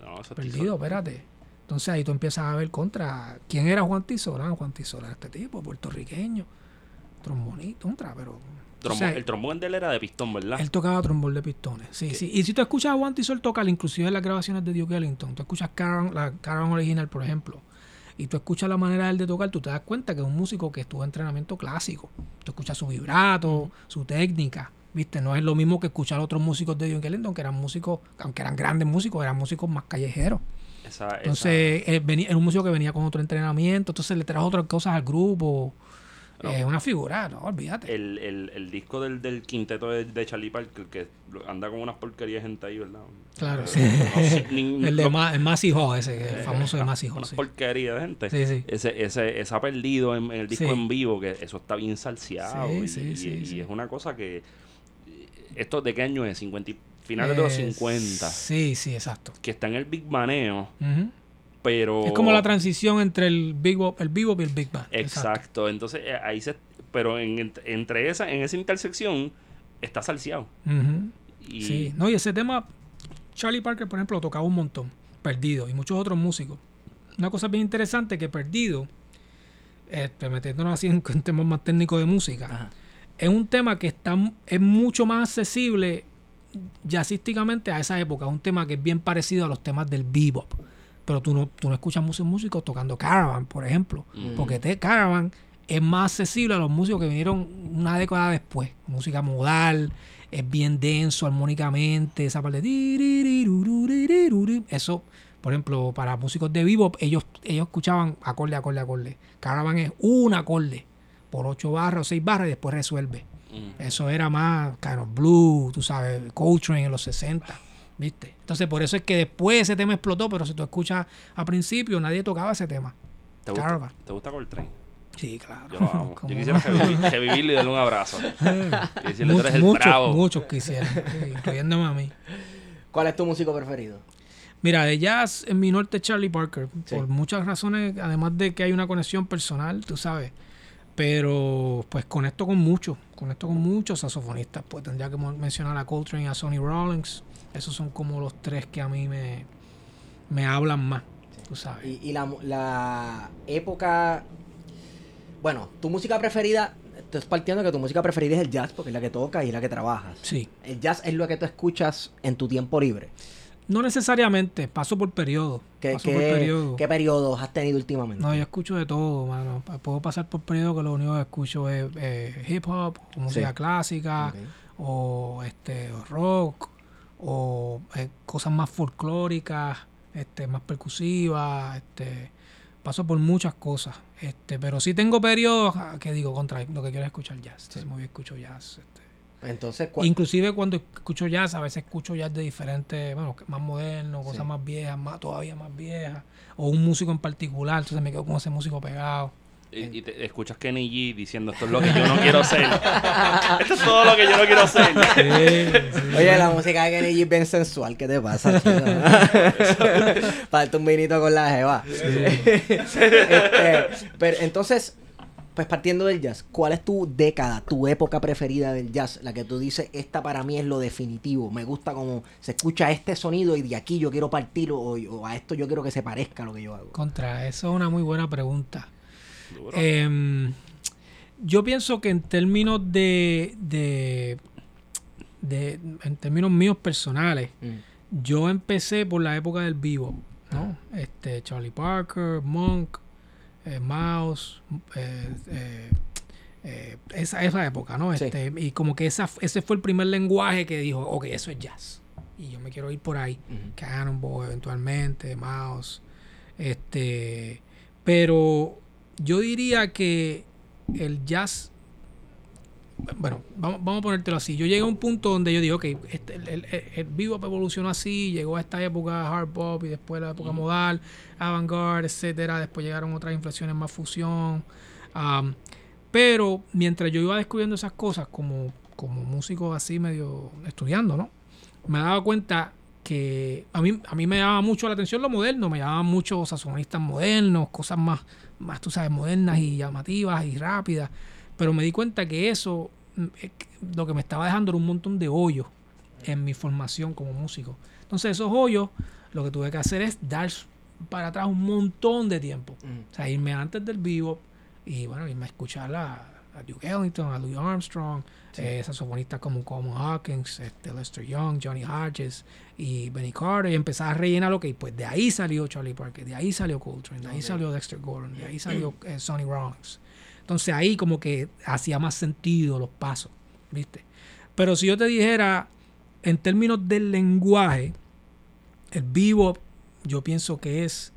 No, perdido, espérate. Entonces ahí tú empiezas a ver contra quién era Juan Tisol. Ah, Juan Tisol era este tipo, puertorriqueño, trombonito, contra, pero... Trombo- o sea, el trombón de él era de pistón, ¿verdad? él tocaba trombón de pistones. Sí, sí. Y si tú escuchas a Juan Tisol tocar, inclusive en las grabaciones de Duke Ellington, tú escuchas Caravan, la Caravan original, por ejemplo, y tú escuchas la manera de él de tocar, tú te das cuenta que es un músico que estuvo en entrenamiento clásico. Tú escuchas su vibrato, su técnica, ¿viste? No es lo mismo que escuchar a otros músicos de Duke Ellington, que eran músicos, aunque eran grandes músicos, eran músicos más callejeros. Esa, esa- Entonces, él venía- era un músico que venía con otro entrenamiento, entonces le trajo otras cosas al grupo. No. Es una figura, no, olvídate. el, el, el disco del, del quinteto de, de Charlie Parker, que anda con unas porquerías de gente ahí, ¿verdad? Claro, Eh, sí. no sé, ni- el de Ma- el Hall, ese, el eh, famoso de una- Hall. unas sí. porquerías de gente. Sí, sí. Ese, ese, ese ha perdido en, en el disco Sí. en vivo, que eso está bien salseado. Sí, y, sí, y- y es una cosa que. ¿Esto de qué año es? 50, y- finales de los Eh, 50. Sí, sí, exacto. Que está en el Big Baneo, Ujú. Pero. Es como la transición entre el Big Bop, el bebop y el Big Band. Exacto. Entonces, eh, ahí se. Pero en, ent- entre esa, en esa intersección está salseado. Y, Sí, no, y ese tema, Charlie Parker, por ejemplo, lo tocaba un montón, Perdido, y muchos otros músicos. Una cosa bien interesante que Perdido, este, metiéndonos así en, en temas más técnicos de música, Ajá. es un tema que está, es mucho más accesible jazzísticamente a esa época. Es un tema que es bien parecido a los temas del bebop. Pero tú no, tú no escuchas muchos músicos tocando Caravan, por ejemplo. Ujú. Porque te, Caravan es más accesible a los músicos que vinieron una década después. Música modal, es bien denso armónicamente, esa parte. de Eso, por ejemplo, para músicos de bebop, ellos, ellos escuchaban acorde, acorde, acorde. Caravan es un acorde por ocho barras o seis barras y después resuelve. Mm. Eso era más of blue, tú sabes, Coltrane en los 60, ¿viste? Entonces, por eso es que después ese tema explotó, pero si tú escuchas a principio, nadie tocaba ese tema. ¿Te gusta. ¿Te gusta Coltrane? Sí, claro. Yo lo amo. ¿Cómo Yo quisiera y darle un abrazo. Y decirle, tú Muchos, eres el muchos, bravo. muchos quisieran, sí, incluyéndome a mí. ¿Cuál es tu músico preferido? Mira, de jazz en mi norte Charlie Parker, Sí. por muchas razones, además de que hay una conexión personal, tú sabes. Pero pues conecto con muchos, conecto con muchos saxofonistas. Pues tendría que mencionar a Coltrane y a Sonny Rollins. Esos son como los tres que a mí me, me hablan más, tú sabes. Y, y la, la época. Bueno, tu música preferida. Estás partiendo que tu música preferida es el jazz, porque es la que tocas y es la que trabajas. Sí. El jazz es lo que tú escuchas en tu tiempo libre. No necesariamente, paso por periodo. ¿Qué, qué- periodo. qué periodos has tenido últimamente? No, yo escucho de todo, mano. Puedo pasar por periodo que lo único que escucho es eh, hip hop, música Sí. clásica, o este o rock, o eh, cosas más folclóricas, este, más percusivas, este, paso por muchas cosas, este, pero sí tengo periodos ah, que digo contra lo que quiero es escuchar jazz. Entonces me voy a escuchar jazz. Este. Entonces, ¿cuál- Inclusive cuando escucho jazz, a veces escucho jazz de diferentes, bueno, más modernos, cosas Sí. más viejas, más todavía más viejas, o un músico en particular, entonces me quedo con ese músico pegado. Y, y te escuchas Kenny G diciendo esto es lo que yo no quiero ser. esto es todo lo que yo no quiero ser. Oye, la música de Kenny G es bien sensual. ¿Qué te pasa? Falta un vinito con la jeva. Este, pero entonces, pues partiendo del jazz, ¿cuál es tu década, tu época preferida del jazz? La que tú dices, esta para mí es lo definitivo. Me gusta como se escucha este sonido y de aquí yo quiero partir o, o a esto yo quiero que se parezca a lo que yo hago. Contra, eso es una muy buena pregunta. Em, yo pienso que en términos de, de, de- en términos míos personales, Mm. yo empecé por la época del vivo, ¿no? Este, Charlie Parker, Monk, eh, Mouse, eh, eh, eh, esa, esa época, ¿no? Sí. Este, y como que esa, ese fue el primer lenguaje que dijo, ok, eso es jazz. Y yo me quiero ir por ahí. Cannonball eventualmente, Mouse. Este, pero yo diría que el jazz, bueno, vamos, vamos a ponértelo así. Yo llegué a un punto donde yo digo, ok, este, el, el, el- bebop evolucionó así, llegó a esta época hard pop y después la época modal, avant-garde, etcétera. Después llegaron otras inflexiones más fusión. Am, pero mientras yo iba descubriendo esas cosas como, como músico así medio estudiando, ¿no? Me daba cuenta que a mí, a mí me llamaba mucho la atención lo moderno, me llamaban mucho saxofonistas modernos, cosas más, más, tú sabes, modernas y llamativas y rápidas. Pero me di cuenta que eso, mm, eh, lo que me estaba dejando era un montón de hoyos en mi formación como músico. Entonces esos hoyos, lo que tuve que hacer es dar para atrás un montón de tiempo. Mm. O sea, irme antes del vivo y bueno, irme a escuchar a, a Duke Ellington, a Louis Armstrong, eh, saxofonistas como Coleman Hawkins, este, Lester Young, Johnny Hodges y Benny Carter y empezar a rellenar lo que pues de ahí salió Charlie Parker, de ahí salió Coltrane, de ahí salió Dexter Gordon, de ahí salió eh, Sonny Rollins. Entonces ahí como que hacía más sentido los pasos, ¿viste? Pero si yo te dijera, en términos del lenguaje, el bebop yo pienso que es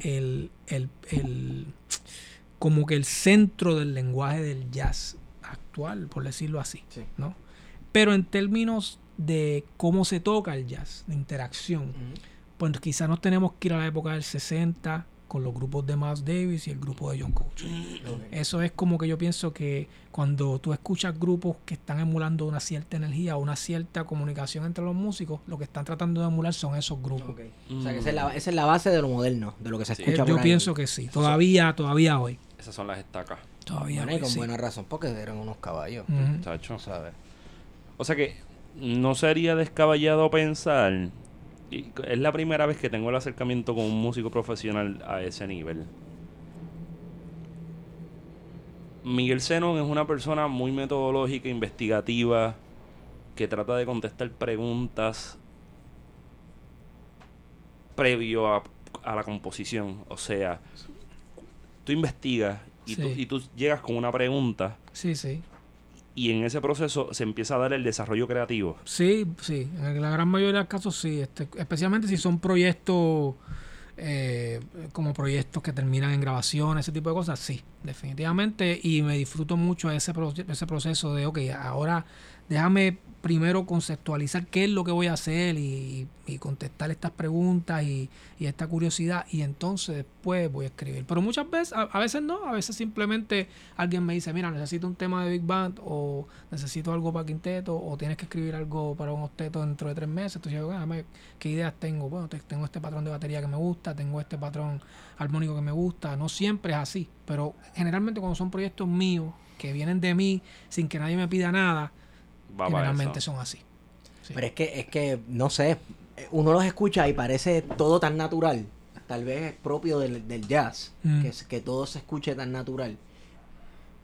el, el, el- como que el centro del lenguaje del jazz actual, por decirlo así, Sí. ¿no? Pero en términos de cómo se toca el jazz, de interacción, pues quizás nos tenemos que ir a la época del 60 con los grupos de Miles Davis y el grupo de John Coltrane. Ok. Eso es como que yo pienso que cuando tú escuchas grupos que están emulando una cierta energía o una cierta comunicación entre los músicos, lo que están tratando de emular son esos grupos. Ok. O sea, que esa es, la, esa es la base de lo moderno, de lo que se Sí. escucha por yo ahí. pienso que sí. Todavía, todavía hoy. Esas son las estacas, Todavía Bueno, y hoy, con sí. buena razón, porque eran unos caballos. ¿Sabes? O sea que no sería descabellado pensar. Y es la primera vez que tengo el acercamiento con un músico profesional a ese nivel. Miguel Zenón es una persona muy metodológica, investigativa, que trata de contestar preguntas previo a, a la composición. O sea, tú investigas y, tú, y tú llegas con una pregunta Sí, sí. y en ese proceso se empieza a dar el desarrollo creativo. Sí, sí. En la gran mayoría de los casos sí. Este, especialmente si son proyectos eh, como proyectos que terminan en grabación, ese tipo de cosas, sí, definitivamente. Y me disfruto mucho ese, proce- ese proceso de, ok, ahora déjame primero conceptualizar qué es lo que voy a hacer y, y contestar estas preguntas y, y esta curiosidad y entonces después voy a escribir. Pero muchas veces, a, a veces no, a veces simplemente alguien me dice, mira, necesito un tema de Big Band o necesito algo para quinteto o tienes que escribir algo para un octeto dentro de tres meses. Entonces yo, déjame, ¿qué ideas tengo? Bueno, te- tengo este patrón de batería que me gusta, tengo este patrón armónico que me gusta. No siempre es así, pero generalmente cuando son proyectos míos que vienen de mí sin que nadie me pida nada, Va generalmente son así. Sí. Pero es que, es que, no sé, uno los escucha y parece todo tan natural. Tal vez es propio del, del jazz, Mm. que, es- que todo se escuche tan natural.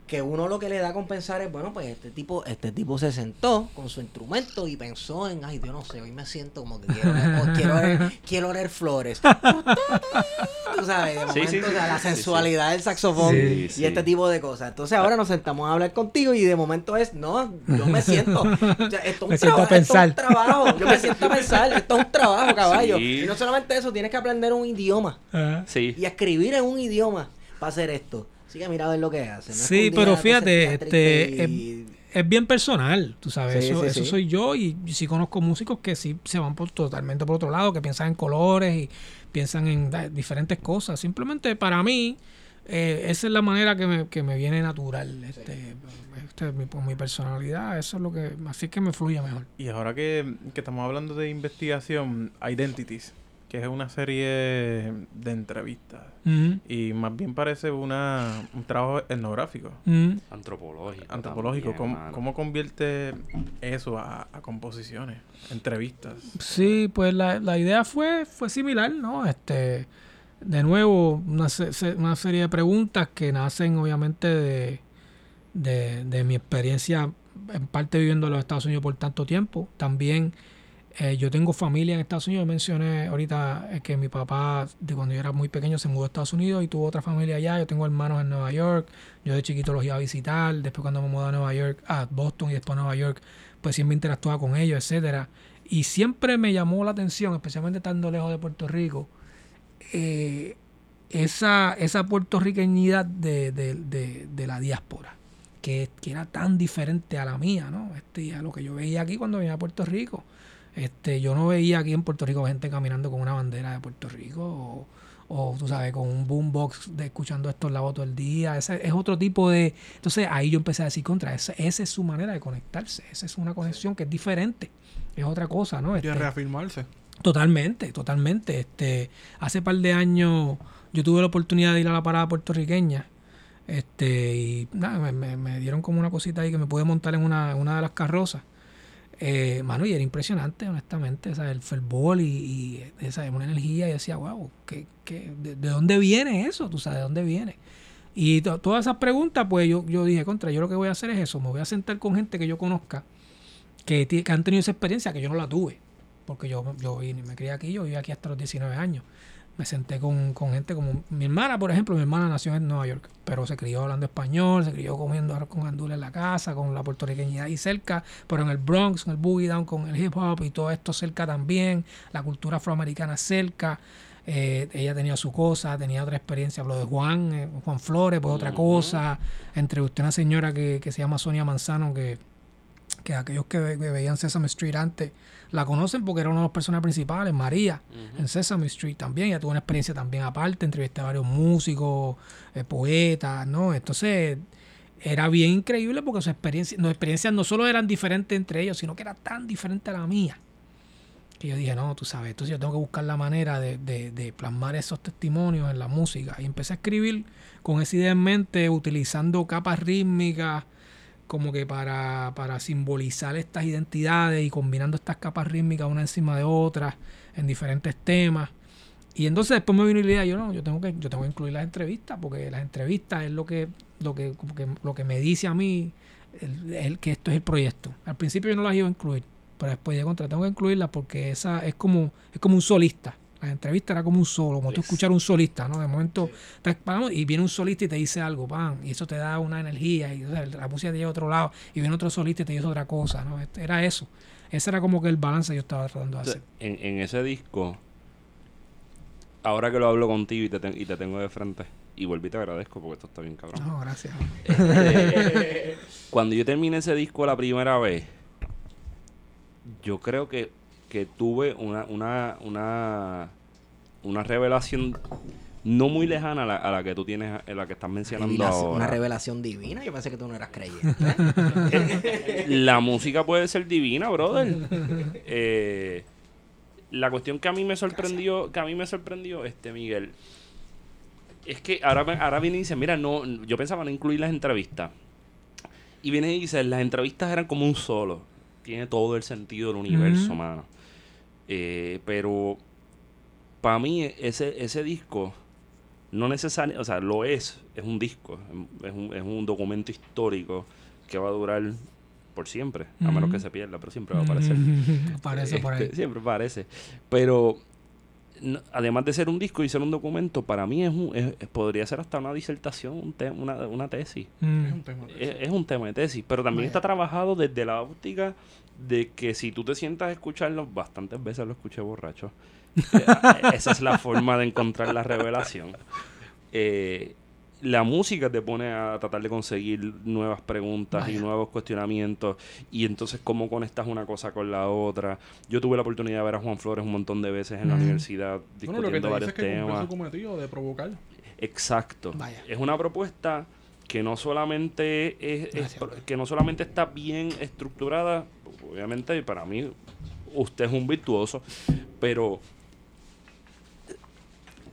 Que uno lo que le da con pensar es, bueno, pues este tipo, este tipo se sentó con su instrumento y pensó en, ay, yo no sé, hoy me siento como que quiero, o quiero, oler, quiero oler flores. Tú sabes, de momento, sí, o sea, sí, la sí, sensualidad del saxofón Sí, y sí. este tipo de cosas. Entonces ahora nos sentamos a hablar contigo y de momento es, no, yo me siento. o sea, esto es un Me a esto es un trabajo. Yo me siento a pensar, esto es un trabajo, caballo. Sí. Y no solamente eso, tienes que aprender un idioma. Sí. y escribir en un idioma para hacer esto. Así que mira a ver lo que hace. No Sí, pero te fíjate, este, y- es bien personal, tú sabes, Sí, eso, sí, eso sí. soy yo y, sí conozco músicos que sí se van por totalmente por otro lado, que piensan en colores y piensan en da- diferentes cosas. Simplemente para mí, eh, esa es la manera que me, que me viene natural, este, este, mi- por mi personalidad, eso es lo que, así que me fluye mejor. Y ahora que, que estamos hablando de investigación, Identities, que es una serie de entrevistas. Y más bien parece una, un trabajo etnográfico. Antropológico. antropológico. también, ¿Cómo, cómo convierte eso a, a composiciones, entrevistas? Sí, pues la, la idea fue, fue similar, ¿no? Este, de nuevo, una, se- se- una serie de preguntas que nacen obviamente de, de, de mi experiencia en parte viviendo en los Estados Unidos por tanto tiempo. También eh, yo tengo familia en Estados Unidos. Mencioné ahorita eh, que mi papá, de cuando yo era muy pequeño, se mudó a Estados Unidos y tuvo otra familia allá. Yo tengo hermanos en Nueva York. Yo de chiquito los iba a visitar. Después cuando me mudé a Nueva York, a Boston y después a Nueva York, pues siempre interactuaba con ellos, etcétera. Y siempre me llamó la atención, especialmente estando lejos de Puerto Rico, eh, esa, esa puertorriqueñidad de, de- de- de la diáspora, que, que era tan diferente a la mía, ¿no? Este, a lo que yo veía aquí cuando venía a Puerto Rico. Este, yo no veía aquí en Puerto Rico gente caminando con una bandera de Puerto Rico o, o, tú sabes, con un boombox de escuchando esto en la voz todo el día. Ese es otro tipo de... Entonces ahí yo empecé a decir contra, esa, esa es su manera de conectarse, esa es una conexión que es diferente, es otra cosa, ¿no? Y Este, reafirmarse. Totalmente, totalmente. Este, hace par de años yo tuve la oportunidad de ir a la parada puertorriqueña. Este, y nada, me, me- me dieron como una cosita ahí que me pude montar en una, en una de las carrozas. Eh, mano, y era impresionante, honestamente, el fervor y, y esa una energía. Y decía, wow, ¿qué, qué, de, de dónde viene eso? ¿Tú sabes de dónde viene? Y to- todas esas preguntas, pues yo, yo dije, contra, yo lo que voy a hacer es eso, me voy a sentar con gente que yo conozca, que, que han tenido esa experiencia, que yo no la tuve porque yo, yo vine, me crié aquí, yo viví aquí hasta los 19 años. Me senté con, con gente como mi hermana, por ejemplo, mi hermana nació en Nueva York, pero se crió hablando español, se crió comiendo arroz con gandules en la casa, con la puertorriqueñidad ahí cerca, pero en el Bronx, en el Boogie Down, con el hip hop y todo esto cerca también, la cultura afroamericana cerca. Eh, ella tenía su cosa, tenía otra experiencia, habló de Juan, eh, Juan Flores, pues otra cosa. Entrevisté a una señora que, que se llama Sonia Manzano, que, que aquellos que, que veían Sesame Street antes la conocen porque era una de las personas principales, María, en Sesame Street también. Ella tuvo una experiencia también aparte, entrevisté a varios músicos, eh, poetas, ¿no? Entonces era bien increíble porque sus experiencias, no, experiencias no solo eran diferentes entre ellos, sino que era tan diferente a la mía. Que yo dije, no, tú sabes, entonces yo tengo que buscar la manera de, de- de plasmar esos testimonios en la música. Y empecé a escribir con esa idea en mente, utilizando capas rítmicas, como que para, para simbolizar estas identidades y combinando estas capas rítmicas una encima de otras en diferentes temas. Y entonces después me vino la idea, yo no, yo tengo que, yo tengo que incluir las entrevistas, porque las entrevistas es lo que, lo que, que- lo que me dice a mí el, que esto es el proyecto. Al principio yo no las iba a incluir, pero después dije contra, tengo que incluirlas porque esa es como, es como un solista. La entrevista era como un solo, como tú escuchar un solista, ¿no? De momento, estás parado y viene un solista y te dice algo, pan, y eso te da una energía, y o sea, la música te lleva a otro lado, y viene otro solista y te dice otra cosa, ¿no? Este- Era eso. Ese era como que el balance que yo estaba tratando de hacer. En, en ese disco, ahora que lo hablo contigo y te, ten- y te tengo de frente, y volví y te agradezco porque esto está bien cabrón. No, gracias. Este, cuando yo terminé ese disco la primera vez, yo creo que, que tuve una, una, una, una revelación no muy lejana a la, a la que tú tienes, a la que estás mencionando Revelación- ahora. Una revelación divina. Yo pensé que tú no eras creyente. La música puede ser divina, brother. Eh, la cuestión que a mí me sorprendió, que a mí me sorprendió, este Miguel, es que ahora, ahora viene y dice, mira, no, yo pensaba no incluir las entrevistas. Y viene y dice, las entrevistas eran como un solo. Tiene todo el sentido del universo, mano. Eh, pero para mí ese, ese disco no necesariamente, o sea, lo es, es un disco, es un, es un documento histórico que va a durar por siempre, a menos que se pierda, pero siempre va a aparecer. Aparece por ahí. Este, siempre parece. Pero además de ser un disco y ser un documento, para mí es, un, es- es- podría ser hasta una disertación, un te- una, una tesis. Mm. Es un tema. de Es, eso. es un tema de tesis, pero también está trabajado desde la óptica de que si tú te sientas a escucharlo, bastantes veces lo escuché borracho. Eh, Esa es la forma de encontrar la revelación. Eh, la música te pone a tratar de conseguir nuevas preguntas y nuevos cuestionamientos y entonces cómo conectas una cosa con la otra. Yo tuve la oportunidad de ver a Juan Flores un montón de veces en la universidad Bueno, lo que discutiendo te dice varios es que temas. su cometido de provocar. Exacto. Vaya. Es una propuesta que no solamente es, que no solamente está bien estructurada, obviamente para mí usted es un virtuoso, pero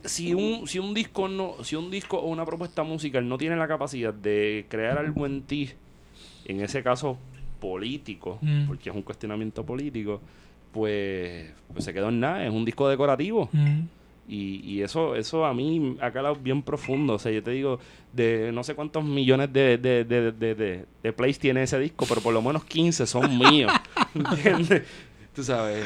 si un, si un disco no, si un disco o una propuesta musical no tiene la capacidad de crear algo en ti, en ese caso político, Mm. porque es un cuestionamiento político, pues, pues se quedó en nada, es un disco decorativo. Mm. Y, y eso eso a mí ha calado bien profundo. O sea, yo te digo, de no sé cuántos millones de, de, de, de, de- de plays tiene ese disco, pero por lo menos 15 son míos. ¿Entiendes? Tú sabes.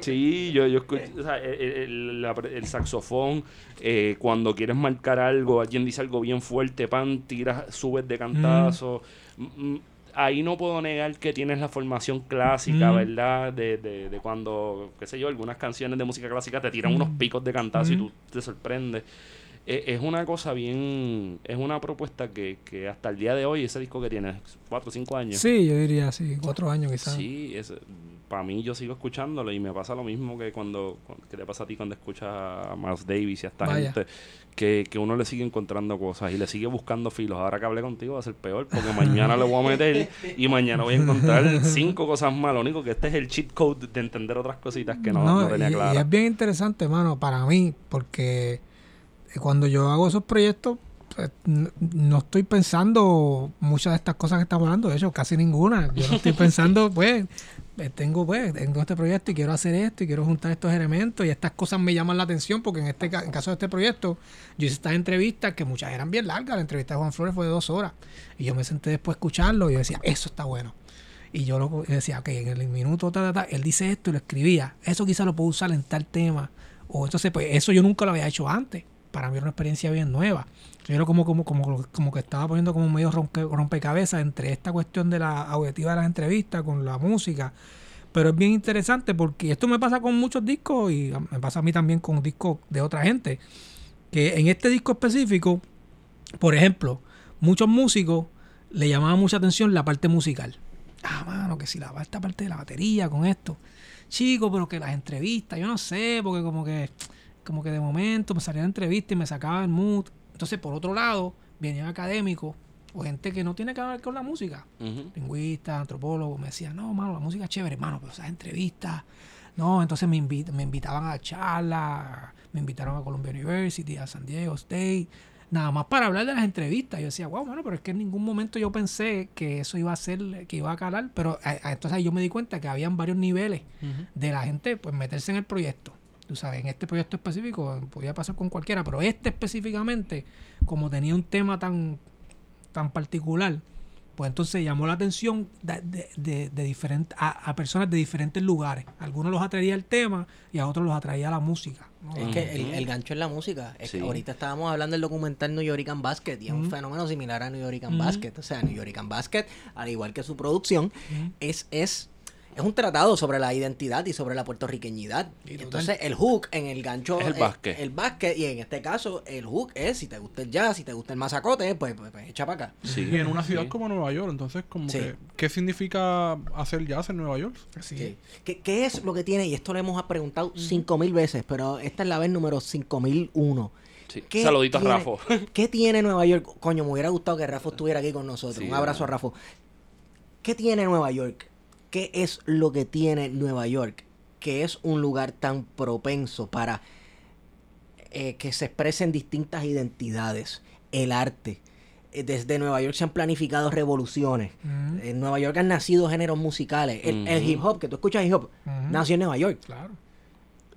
Sí, yo, yo escucho, o sea, el, el- la- el saxofón, eh, cuando quieres marcar algo, alguien dice algo bien fuerte, pan, tiras, subes de cantazo. Mm, mm, Ahí no puedo negar que tienes la formación clásica, Mm. ¿verdad? De, de, de cuando, qué sé yo, algunas canciones de música clásica te tiran unos picos de cantazo y Mm. tú te sorprendes. Eh, es una cosa bien, es una propuesta que, que hasta el día de hoy, ese disco que tiene, cuatro o cinco años. Sí, yo diría sí, cuatro años quizás. Sí, es, para mí yo sigo escuchándolo y me pasa lo mismo que cuando cu- que te pasa a ti cuando escuchas a Miles Davis y a esta Vaya. gente que, que uno le sigue encontrando cosas y le sigue buscando filos. Ahora que hablé contigo va a ser peor porque mañana le voy a meter y mañana voy a encontrar cinco cosas más. Lo único que este es el cheat code de entender otras cositas que no, no tenía y, y es bien interesante, mano, para mí, porque cuando yo hago esos proyectos, no estoy pensando muchas de estas cosas que estamos hablando, de hecho, casi ninguna. Yo no estoy pensando, pues, eh, tengo, pues, tengo este proyecto y quiero hacer esto y quiero juntar estos elementos y estas cosas me llaman la atención porque en este en caso de este proyecto, yo hice estas entrevistas que muchas eran bien largas. La entrevista de Juan Flores fue de dos horas y yo me senté después a escucharlo y yo decía, eso está bueno. Y yo lo yo decía, ok, en el minuto, ta, ta, ta, él dice esto y lo escribía. Eso quizá lo puedo usar en tal tema. O entonces, pues eso yo nunca lo había hecho antes. Para mí era una experiencia bien nueva. Yo como, como, como, como que estaba poniendo como medio rompe- rompecabezas entre esta cuestión de la auditiva de las entrevistas con la música. Pero es bien interesante porque esto me pasa con muchos discos y me pasa a mí también con discos de otra gente. Que en este disco específico, por ejemplo, muchos músicos le llamaban mucha atención la parte musical. Ah, mano, que si la esta parte de la batería con esto. Chico, pero que las entrevistas, yo no sé, porque como que como que de momento me salía la entrevista y me sacaba el mood. Entonces, por otro lado, venían académicos o gente que no tiene que ver con la música, Ujú. lingüistas, antropólogos, me decían, no, mano, la música es chévere, mano, pero esas entrevistas, no, entonces me, invi- me invitaban a charlas, me invitaron a Columbia University, a San Diego State, nada más para hablar de las entrevistas. Yo decía, wow, bueno, pero es que en ningún momento yo pensé que eso iba a ser, que iba a calar, pero a- a- entonces ahí yo me di cuenta que habían varios niveles de la gente, pues meterse en el proyecto. Tú sabes, en este proyecto específico podía pasar con cualquiera, pero este específicamente, como tenía un tema tan, tan particular, pues entonces llamó la atención de, de, de- de diferent- a, a personas de diferentes lugares. A algunos los atraía el tema y a otros los atraía la música. ¿no? Es que el, el gancho es la música. Es que Sí. ahorita estábamos hablando del documental New Yorican Basket y es un fenómeno similar a New Yorican Ujú. Basket. O sea, New Yorican Basket, al igual que su producción, es, es, es un tratado sobre la identidad y sobre la puertorriqueñidad. Entonces, el hook en el gancho Es el básquet. El básquet, y en este caso, el hook es si te gusta el jazz, si te gusta el mazacote, pues, pues, pues echa para acá. Sí, Y en una ciudad sí. como Nueva York, entonces, como Sí. que, ¿qué significa hacer jazz en Nueva York? Sí. ¿Qué, qué es lo que tiene? Y esto lo hemos preguntado cinco mil veces, pero esta es la vez número 5001. Sí. ¿Qué Saludito a Rafa. ¿Qué tiene Nueva York? Coño, me hubiera gustado que Rafa estuviera aquí con nosotros. Sí, Un abrazo a Rafa. ¿Qué tiene Nueva York? ¿Qué es lo que tiene Nueva York? Que es un lugar tan propenso para eh, que se expresen distintas identidades, el arte. Eh, Desde Nueva York se han planificado revoluciones. Ujú. En Nueva York han nacido géneros musicales. El, hip hop, que tú escuchas hip hop, nació en Nueva York. Claro.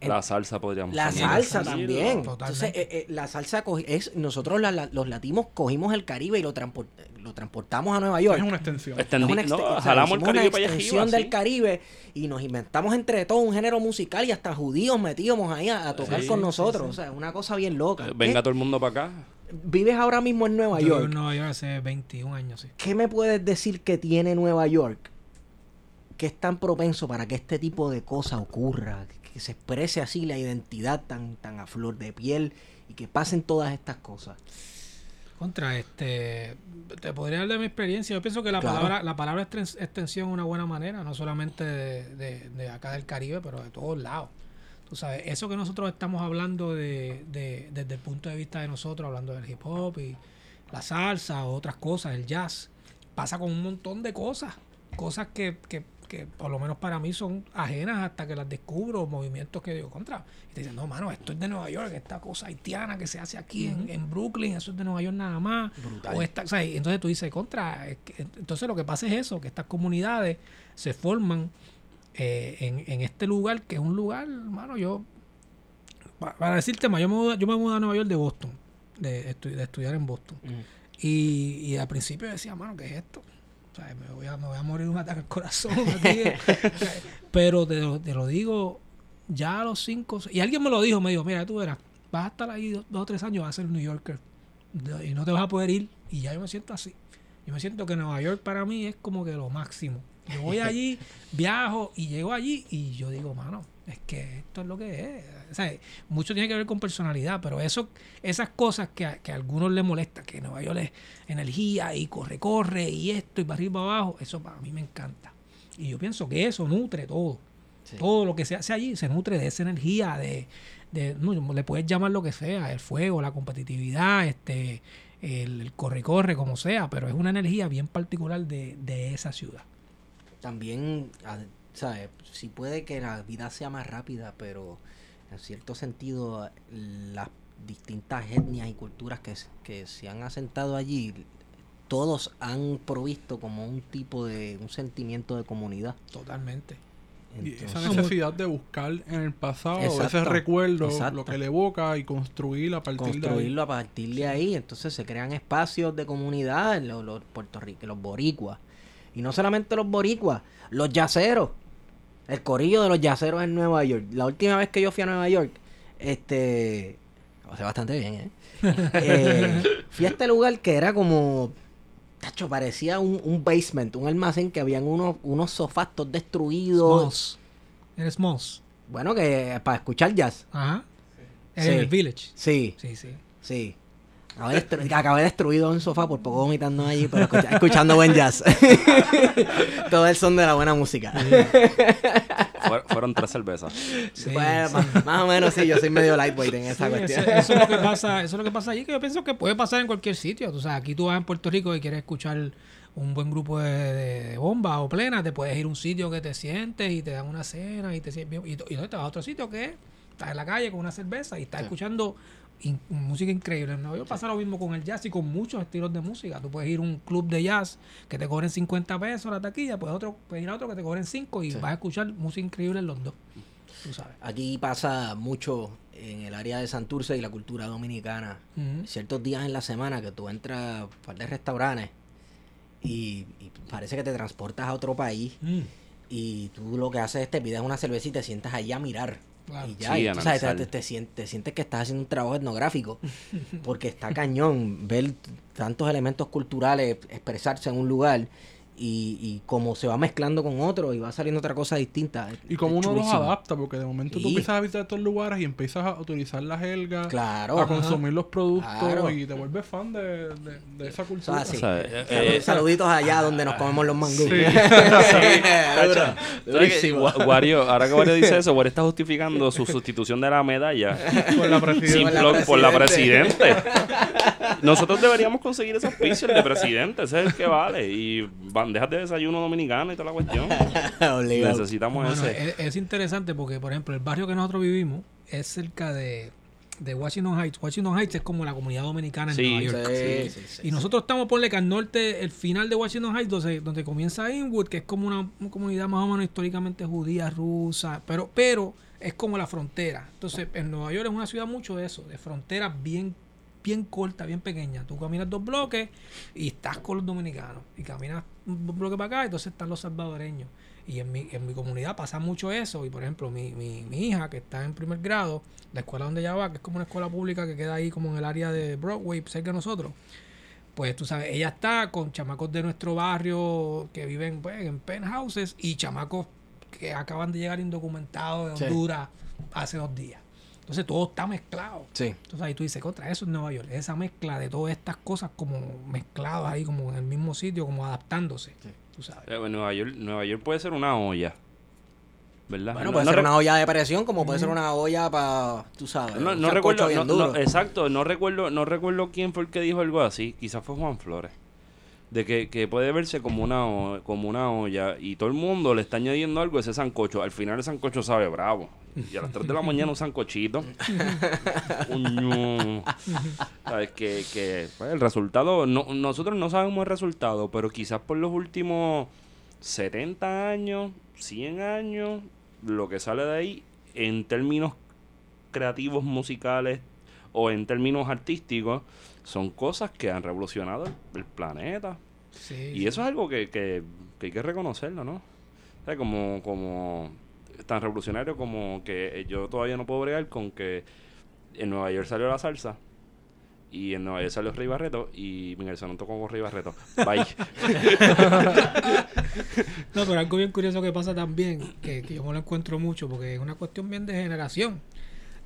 La salsa podríamos La decir. salsa también. totalmente. Entonces, eh, eh, la salsa es nosotros la- la- los latinos cogimos el Caribe y lo, transport- lo transportamos a Nueva York. Es una extensión. Extendí- Es una no, exten- o sea, jalamos el hicimos una Caribe para allá extensión del sí. Caribe y nos inventamos entre todos un género musical y hasta judíos metíamos ahí a, a tocar Sí, con nosotros. sí. O sea, es una cosa bien loca. Eh, Venga ¿Qué- todo el mundo para acá. Vives ahora mismo en Nueva Yo vivo en York. Nueva York hace 21 años, sí. ¿Qué me puedes decir que tiene Nueva York que es tan propenso para que este tipo de cosas ocurra? Que se exprese así la identidad tan, tan a flor de piel y que pasen todas estas cosas. Contra, este, te podría hablar de mi experiencia. Yo pienso que la Claro. palabra, la palabra extens- extensión es una buena manera, no solamente de, de- de acá del Caribe, pero de todos lados. Tú sabes, eso que nosotros estamos hablando de, de- desde el punto de vista de nosotros, hablando del hip hop y la salsa otras cosas, el jazz, pasa con un montón de cosas. Cosas que, que, que por lo menos para mí son ajenas hasta que las descubro, movimientos que digo contra. Y te dicen, no, mano, esto es de Nueva York, esta cosa haitiana que se hace aquí en, en Brooklyn, eso es de Nueva York nada más. Brutal. O esta, o sea, entonces tú dices, contra, es que- entonces lo que pasa es eso, que estas comunidades se forman eh, en, en este lugar, que es un lugar, hermano, yo, pa- para decirte más, yo me, mudé- yo me mudé a Nueva York de Boston, de, estu- de estudiar en Boston. Y, y al principio decía, mano, ¿qué es esto? Me voy a, me voy a morir un ataque al corazón. aquí. Pero te lo, te lo digo ya a los cinco. Y alguien me lo dijo, me dijo, mira, tú verás, vas a estar ahí dos, o tres años, vas a ser New Yorker. Y no te vas a poder ir. Y ya yo me siento así. Yo me siento que Nueva York para mí es como que lo máximo. Yo voy allí, viajo y llego allí y yo digo, mano, es que esto es lo que es. O sea, mucho tiene que ver con personalidad, pero eso, esas cosas que a, que a algunos les molesta, que Nueva York es energía y corre, corre y esto y para arriba y para abajo, eso para mí me encanta. Y yo pienso que eso nutre todo. Sí. Todo lo que se hace allí se nutre de esa energía, de, de no, le puedes llamar lo que sea, el fuego, la competitividad, este, el, el corre, corre, como sea, pero es una energía bien particular de, de esa ciudad. También, ¿sabes? Si puede que la vida sea más rápida, pero en cierto sentido las distintas etnias y culturas que, que se han asentado allí, todos han provisto como un tipo de, un sentimiento de comunidad. Totalmente. Y esa necesidad de buscar en el pasado ese Exacto, recuerdo, exacto. lo que le evoca y construir a partir de ahí. construirlo a partir de ahí. Entonces se crean espacios de comunidad, los, los puertorriqueños, los boricuas. Y no solamente los boricuas, los yaceros. El corillo de los yaceros en Nueva York. La última vez que yo fui a Nueva York, este... Lo pasé bastante bien, ¿eh? Eh, fui a este lugar que era como... Tacho, parecía un, un basement, un almacén que habían unos, unos sofás todos destruidos. Eres Smalls. Bueno, que para escuchar jazz. Ajá. Sí. en el Village. Sí. Sí, sí. Sí. Acabé, destru- acabé destruido en un sofá por poco vomitando allí, pero escucha- escuchando buen jazz. Todo el son de la buena música. Fuer- fueron tres cervezas. Sí, Bueno, sí. Más, más o menos sí, yo soy medio lightweight en esa Sí, cuestión. eso, eso es lo que pasa, eso es lo que pasa allí, que yo pienso que puede pasar en cualquier sitio. Tú sabes, aquí tú vas en Puerto Rico y quieres escuchar un buen grupo de, de- de bomba o plena, te puedes ir a un sitio que te sientes y te dan una cena y te sientes bien. Y, y entonces te vas a otro sitio que estás en la calle con una cerveza y estás Sí. escuchando in- música increíble. En Nueva York pasa lo mismo con el jazz y con muchos estilos de música. Tú puedes ir a un club de jazz que te cobren 50 pesos la taquilla, pues otro, puedes ir a otro que te cobren 5 y Sí. vas a escuchar música increíble en los dos. Tú sabes. Aquí pasa mucho en el área de Santurce y la cultura dominicana. Ciertos días en la semana que tú entras a un par de restaurantes y, y parece que te transportas a otro país Mm. y tú lo que haces es te pides una cerveza y te sientas allá a mirar. Claro. Y ya, Sí, y tú sabes, te, te- te sien- te sientes que estás haciendo un trabajo etnográfico. Porque está cañón ver tantos elementos culturales expresarse en un lugar y, y cómo se va mezclando con otro y va saliendo otra cosa distinta. Y como uno los adapta, porque de momento tú Sí. empiezas a visitar estos lugares y empiezas a utilizar la jerga, Claro. a consumir los productos Claro. y te vuelves fan de, de- de esa Eso cultura. O sea, eh, eh, saluditos allá donde nos comemos los mangú. Sí. Wario, ahora que Wario dice eso, Wario está justificando su sustitución de la medalla Por la blog por la presidente. Nosotros deberíamos conseguir esos auspicios de presidente, ese es el que vale. Y bandejas de desayuno dominicano y toda la cuestión. Necesitamos Bueno, ese. es, es interesante porque, por ejemplo, el barrio que nosotros vivimos es cerca de, de Washington Heights. Washington Heights es como la comunidad dominicana en Sí, Nueva York. Sí, sí, sí, Y nosotros estamos, ponle que al norte, el final de Washington Heights, donde, donde comienza Inwood, que es como una, una comunidad más o menos históricamente judía, rusa, pero, pero es como la frontera. Entonces, en Nueva York es una ciudad mucho de eso, de fronteras bien, bien corta, bien pequeña. Tú caminas dos bloques y estás con los dominicanos. Y caminas un bloque para acá, y entonces están los salvadoreños. Y en mi, en mi comunidad pasa mucho eso. Y por ejemplo, mi, mi, mi hija, que está en primer grado, la escuela donde ella va, que es como una escuela pública que queda ahí como en el área de Broadway, cerca de nosotros pues tú sabes, ella está con chamacos de nuestro barrio que viven pues, en penthouses y chamacos que acaban de llegar indocumentados de Sí. Honduras hace dos días. Entonces todo está mezclado. Sí. Entonces ahí tú dices, contra eso es Nueva York. Esa mezcla de todas estas cosas como mezcladas ahí, como en el mismo sitio, como adaptándose. Tú sabes. Eh, bueno, Nueva York, Nueva York puede ser una olla. ¿Verdad? Bueno, No- puede no ser una olla de presión, como puede ser una olla para, tú sabes, No, no recuerdo, bien no- no, duro. exacto, no recuerdo, no recuerdo quién fue el que dijo algo así, quizás fue Juan Flores. De que, que puede verse como una, como una olla y todo el mundo le está añadiendo algo a ese sancocho. Al final el sancocho sabe bravo. Y a las 3 de la mañana un sancochito. Sabes que, que pues, el resultado, no, nosotros no sabemos el resultado, pero quizás por los últimos 70 años, 100 años, lo que sale de ahí en términos creativos musicales o en términos artísticos son cosas que han revolucionado el, el planeta. Sí, Y eso es algo que, que, que hay que reconocerlo, ¿no? O sea, como, como tan revolucionario como que yo todavía no puedo bregar con que en Nueva York salió la salsa y en Nueva York salió Rey Barreto y Miguel Sanón tocó con Rey Barreto. Bye. No, pero algo bien curioso que pasa también, que, que yo me lo encuentro mucho, porque es una cuestión bien de generación.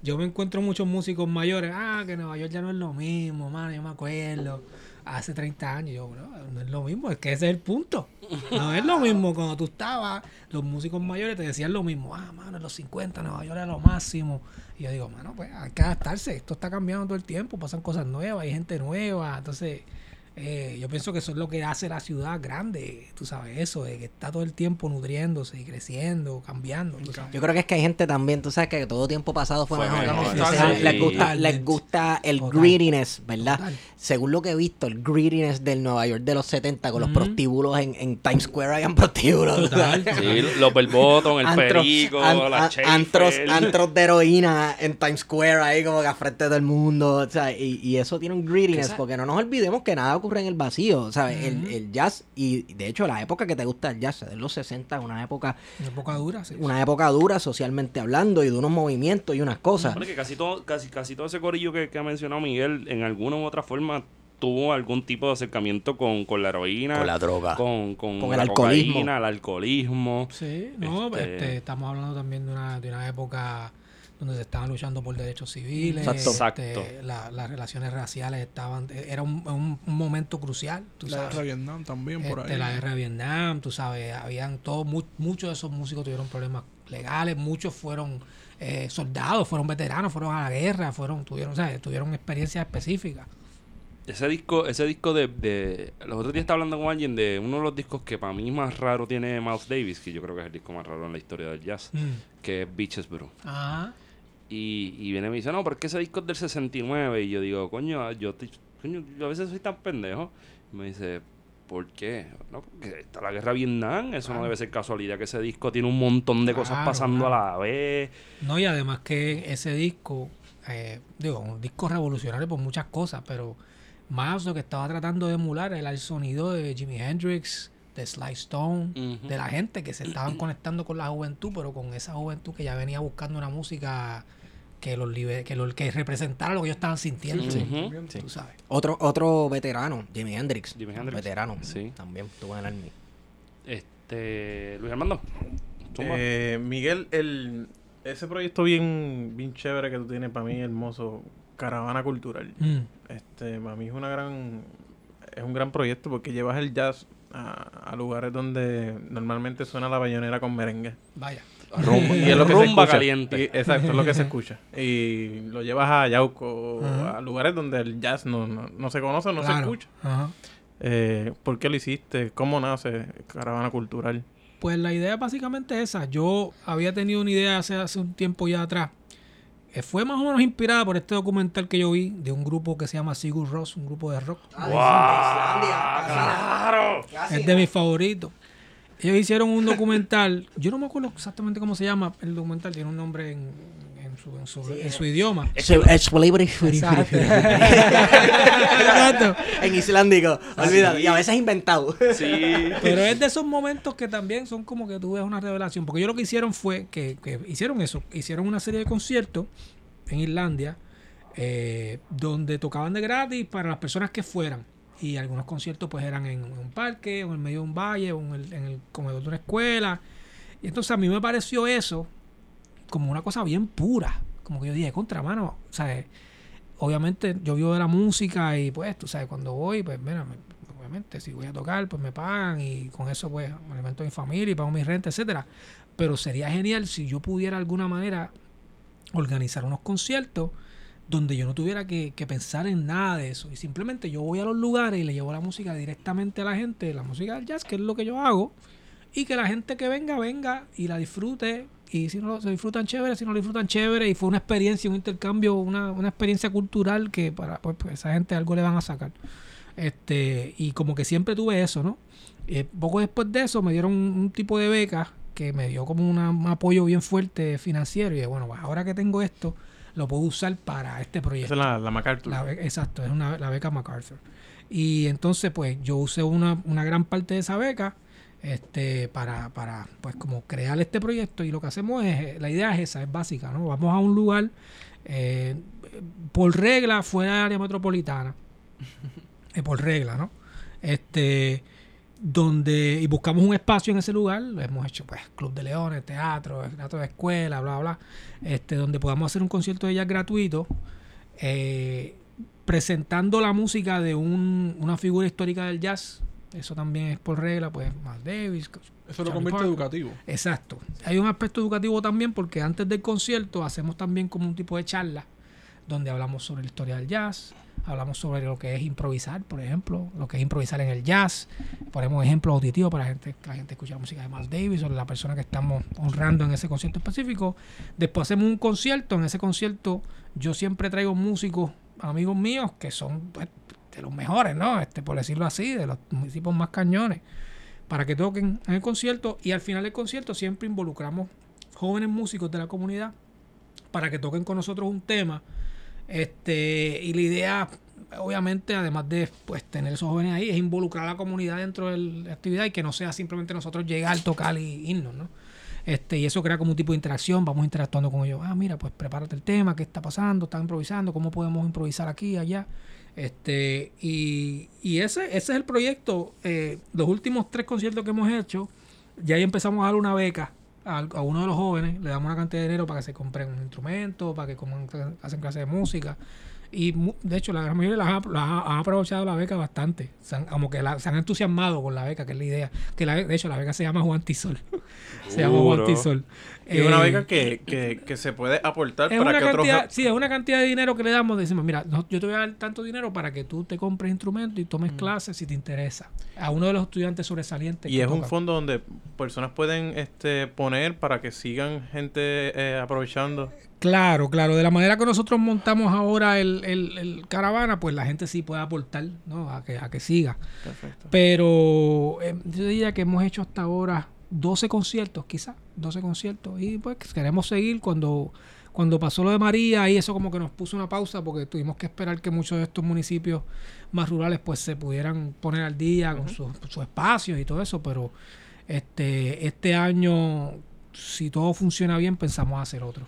Yo me encuentro muchos músicos mayores, ah, que Nueva York ya no es lo mismo, mano, yo me acuerdo, hace 30 años, yo, bro, no es lo mismo, es que ese es el punto. No es lo mismo cuando tú estabas, los músicos mayores te decían lo mismo, ah, mano, en los 50 Nueva York era lo máximo. Y yo digo, mano, pues hay que adaptarse, esto está cambiando todo el tiempo, pasan cosas nuevas, hay gente nueva, entonces... Eh, yo pienso que eso es lo que hace la ciudad grande, tú sabes eso, de que está todo el tiempo nutriéndose y creciendo, cambiando. tú sabes. Yo creo que es que hay gente también, tú sabes que todo tiempo pasado fue, Fue mejor. mejor, Entonces, sí. les, gusta, les gusta el Total. greediness, ¿verdad? Total. Según lo que he visto, el greediness del Nueva York de los 70 con los prostíbulos en, en Times Square, hayan prostíbulos. Total. Sí, los Belbottom, el Antros- perico, an- la an- antros, antros de heroína en Times Square ahí como que a frente de todo el mundo, o sea, y, y eso tiene un greediness, porque no nos olvidemos que nada ocurre en el vacío, ¿sabes? Ujú. el, el jazz, y de hecho la época que te gusta el jazz, de los 60, una época, Una época dura, sí. una época dura socialmente hablando y de unos movimientos y unas cosas. Bueno, que casi todo, casi, casi todo ese corillo que, que ha mencionado Miguel, en alguna u otra forma tuvo algún tipo de acercamiento con, con la heroína, Con la droga. con, con, Con la el alcoholismo. cocaína, el alcoholismo. Sí, no, Este- este, estamos hablando también de una, de una época donde se estaban luchando por derechos civiles, Exacto. este, Exacto. la- las relaciones raciales estaban, era un, un- un momento crucial, tú La sabes. guerra de Vietnam también por Este, ahí. la guerra de Vietnam, tú sabes, habían todos, mu- muchos de esos músicos tuvieron problemas legales, muchos fueron eh, soldados, fueron veteranos, fueron a la guerra, fueron, tuvieron, ¿sabes? tuvieron experiencias específicas. Ese disco, ese disco de, de... Los otros días estaba hablando con alguien de uno de los discos que para mí más raro tiene Miles Davis, que yo creo que es el disco más raro en la historia del jazz, que es Beaches Brew. Ajá. Y, y viene y me dice, no, porque ese disco es del 69. Y yo digo, coño, yo, te- coño, yo a veces soy tan pendejo. Y me dice, ¿por qué? No, porque está la guerra de Vietnam. Eso no debe ser casualidad que ese disco tiene un montón de cosas pasando claro. a la vez. No, y además que ese disco, eh, digo, un disco revolucionario por muchas cosas, pero más lo que estaba tratando de emular era el sonido de Jimi Hendrix, de Sly Stone, de la gente que se estaban conectando con la juventud, pero con esa juventud que ya venía buscando una música que los libe- que, lo, que representara lo que ellos estaban sintiendo. Tú sabes. Otro, otro veterano, Jimi Hendrix. Jimi Hendrix. Veterano. Sí. También estuvo en el Army. Este, Luis Armando. Eh, Miguel, el, ese proyecto bien, bien chévere que tú tienes para mí, hermoso, Caravana Cultural. Mm. Este, para mí es una gran, es un gran proyecto porque llevas el jazz a, a lugares donde normalmente suena la bayonera con merengue. Vaya. Rumba, Y es lo que se rumba escucha. caliente. Y- exacto, es lo que se escucha. Y lo llevas a Yauco, Ajá. a lugares donde el jazz no, no, no se conoce, no se escucha. Ajá. Eh, ¿Por qué lo hiciste? ¿Cómo nace Caravana Cultural? Pues la idea básicamente es esa. Yo había tenido una idea hace, hace un tiempo ya atrás. Eh, fue más o menos inspirada por este documental que yo vi de un grupo que se llama Sigur Ross, un grupo de rock. ¡Claro! Es de mis favoritos. Ellos hicieron un documental, yo no me acuerdo exactamente cómo se llama el documental, tiene un nombre en, en su, en su- en su idioma. Exacto. En islandico, olvídalo. Y a veces inventado. Sí. Pero es de esos momentos que también son como que tú ves una revelación. Porque ellos lo que hicieron fue que, que hicieron eso. Hicieron una serie de conciertos en Islandia eh, donde tocaban de gratis para las personas que fueran. Y algunos conciertos pues eran en, un parque, o en medio de un valle, o en el, en el comedor de una escuela. Y entonces a mí me pareció eso como una cosa bien pura. como que yo dije, contra mano, ¿sabes? Obviamente yo vivo de la música y pues, tú sabes, cuando voy, pues mira, me- obviamente si voy a tocar, pues me pagan y con eso pues me alimento a mi familia y pago mi renta, etcétera. Pero sería genial si yo pudiera de alguna manera organizar unos conciertos donde yo no tuviera que, pensar en nada de eso. Y simplemente yo voy a los lugares y le llevo la música directamente a la gente, la música del jazz, que es lo que yo hago, y que la gente que venga, venga y la disfrute. Y si no se disfrutan chévere, si no lo disfrutan chévere. Y fue una experiencia, un intercambio, una, una experiencia cultural que para pues, pues, esa gente algo le van a sacar. Este, y como que siempre tuve eso, ¿no? Eh, poco después de eso me dieron un, tipo de beca que me dio como un apoyo bien fuerte financiero. Y bueno, pues ahora que tengo esto, lo puedo usar para este Esa proyecto. es la, la MacArthur. La exacto, es una, la beca MacArthur. Y entonces, pues, yo usé una, una gran parte de esa beca este, para, para, pues, como crear este proyecto. Y lo que hacemos es, la idea es esa, es básica, ¿no? Vamos a un lugar, eh, por regla, fuera del área metropolitana. Eh, por regla, ¿no? Este, donde, y buscamos un espacio en ese lugar, hemos hecho, pues, Club de Leones, teatro, teatro de escuela, bla, bla, este, donde podamos hacer un concierto de jazz gratuito eh, presentando la música de un- una figura histórica del jazz. Eso también es por regla, pues Miles Davis. Eso lo convierte Parker. educativo. Exacto. Hay un aspecto educativo también porque antes del concierto hacemos también como un tipo de charla donde hablamos sobre la historia del jazz, hablamos sobre lo que es improvisar, por ejemplo, lo que es improvisar en el jazz. Ponemos ejemplos auditivos para la gente, que la gente escuche la música de Miles Davis o la persona que estamos honrando en ese concierto específico. Después hacemos un concierto, en ese concierto yo siempre traigo músicos, amigos míos, que son pues, de los mejores, ¿no? Este, por decirlo así, de los municipios más cañones para que toquen en el concierto y al final del concierto siempre involucramos jóvenes músicos de la comunidad para que toquen con nosotros un tema este y la idea obviamente además de pues tener esos jóvenes ahí es involucrar a la comunidad dentro de la actividad y que no sea simplemente nosotros llegar tocar y irnos ¿no? este y eso crea como un tipo de interacción vamos interactuando con ellos ah mira pues prepárate el tema qué está pasando están improvisando cómo podemos improvisar aquí allá este, y, y ese, ese es el proyecto. Eh, los últimos tres conciertos que hemos hecho, ya ahí empezamos a dar una beca a, a uno de los jóvenes, le damos una cantidad de dinero para que se compren un instrumento, para que coman- hacen clases de música. Y de hecho, la gran mayoría las ha, las ha- han aprovechado la beca bastante. Se han- como que la- se han entusiasmado con la beca, que es la idea. Que la, de hecho, la beca se llama Juan Tisol. se llama Juan. Tisol. Y es una Eh, beca que, que, que se puede aportar para una que otros... cantidad, sí, es una cantidad de dinero que le damos. Decimos, mira, no- yo te voy a dar tanto dinero para que tú te compres instrumentos y tomes clases si te interesa. A uno de los estudiantes sobresalientes. Y es un fondo donde personas pueden este, poner para que sigan gente eh, aprovechando. Claro, claro. De la manera que nosotros montamos ahora el, el- el caravana, pues la gente sí puede aportar, ¿no? A que, a que siga. Perfecto. Pero eh, yo diría que hemos hecho hasta ahora 12 conciertos, quizás, 12 conciertos. Y pues queremos seguir cuando, cuando pasó lo de María y eso como que nos puso una pausa porque tuvimos que esperar que muchos de estos municipios más rurales pues se pudieran poner al día con sus, espacios y todo eso. Pero este, este año, si todo funciona bien, pensamos hacer otro.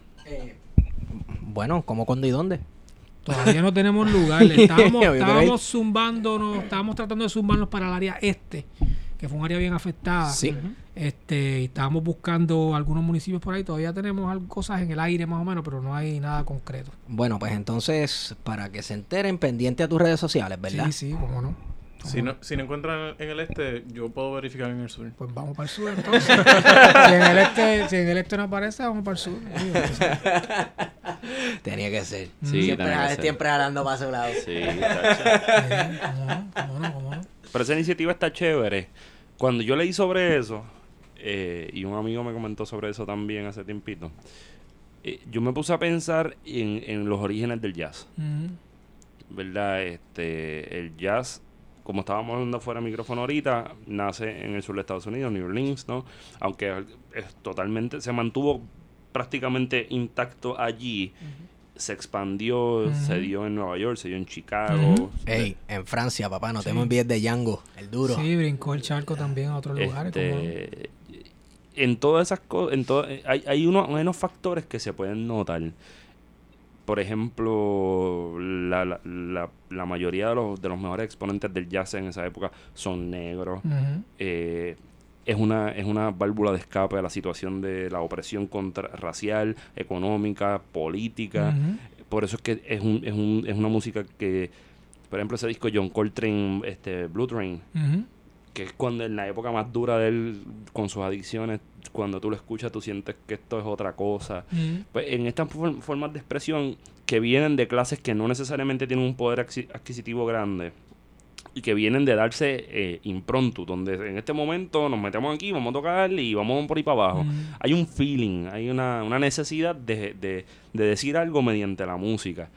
Bueno, ¿cómo, cuándo y dónde? Todavía no tenemos lugar. Estábamos, estábamos zumbándonos, estábamos tratando de zumbarnos para el área este, que fue un área bien afectada. Sí. Este, y estábamos buscando algunos municipios por ahí. Todavía tenemos algo- cosas en el aire más o menos, pero no hay nada concreto. Bueno, pues entonces, para que se enteren, pendiente a tus redes sociales, ¿verdad? Sí, sí, cómo no. Si no, si no encuentran en el este, yo puedo verificar en el sur. Pues vamos para el sur entonces. si, en el este, si en el este no aparece, vamos para el sur. Tenía que ser. Sí, siempre, que ser. siempre jalando para su lado. Sí. Sí, ¿Cómo no? ¿Cómo no? ¿Cómo no? Pero esa iniciativa está chévere. Cuando yo leí sobre eso, eh, y un amigo me comentó sobre eso también hace tiempito, eh, yo me puse a pensar en, en los orígenes del jazz. ¿Verdad? Este, el jazz, como estábamos hablando fuera de micrófono ahorita, nace en el sur de Estados Unidos, New Orleans, ¿no? Aunque es totalmente, se mantuvo prácticamente intacto allí. Se expandió, se dio en Nueva York, se dio en Chicago. Ey, en Francia, papá, no te Sí. me envíes de Django, el duro. Sí, brincó el charco también a otros lugares. ¿cómo no? Este, en todas esas cosas, en todo, hay, hay, uno- hay unos factores que se pueden notar. Por ejemplo, la, la, la, la mayoría de los, de los mejores exponentes del jazz en esa época son negros. Eh, es una, es una válvula de escape a la situación de la opresión contra racial, económica, política. Por eso es que es, un, es, un, es una música que, por ejemplo, ese disco John Coltrane, este, Blue Train, que es cuando en la época más dura de él con sus adicciones, cuando tú lo escuchas tú sientes que esto es otra cosa. Pues en estas for- formas de expresión que vienen de clases que no necesariamente tienen un poder adquisi- adquisitivo grande y que vienen de darse eh, impronto, donde en este momento nos metemos aquí, vamos a tocar y vamos por ahí para abajo. Ujú. Hay un feeling, hay una, una necesidad de, de- de decir algo mediante la música.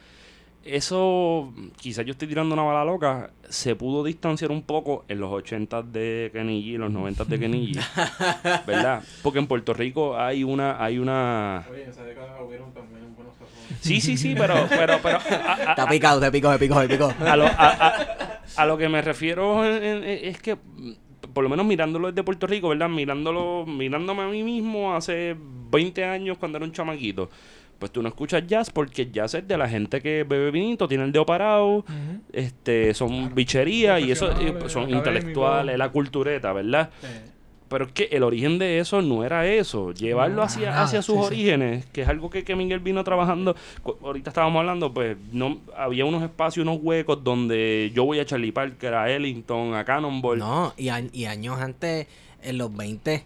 Eso, quizás yo estoy tirando una bala loca, se pudo distanciar un poco en los 80 de Kenny G, los 90 de Kenny G, ¿verdad? Porque en Puerto Rico hay una, hay una... Oye, en esa década hubieron también buenos Sí, sí, sí, pero, pero, pero a, a- Está picado, te picó, te picó, te picó. a lo, a, a- a lo que me refiero en- en- es que, por lo menos mirándolo desde Puerto Rico, ¿verdad? Mirándolo, mirándome a mí mismo hace 20 años cuando era un chamaquito. Pues tú no escuchas jazz porque el jazz es de la gente que bebe vinito, tiene el dedo parado, este, son bicherías y eso Profesionales, son intelectuales, la cultureta, ¿verdad? Pero es que el origen de eso no era eso, llevarlo No, hacia, nada, hacia sus sí, sí. orígenes, que es algo que, que Miguel vino trabajando. Ahorita estábamos hablando, pues no había unos espacios, unos huecos donde yo voy a Charlie Parker, a Ellington, a Cannonball. No, y, a- y años antes, en los 20,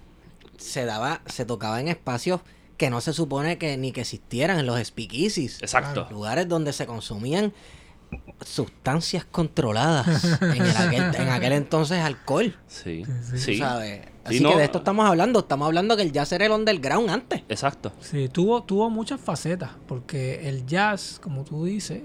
se daba, se tocaba en espacios que no se supone que ni que existieran, en los speakeasies. Exacto. Lugares donde se consumían sustancias controladas. en, el aquel, en aquel entonces alcohol. Sí, Sí. ¿sabes? Sí, Así no, que de esto estamos hablando. Estamos hablando que el jazz era el underground antes. Exacto. Sí, tuvo, tuvo muchas facetas, porque el jazz, como tú dices,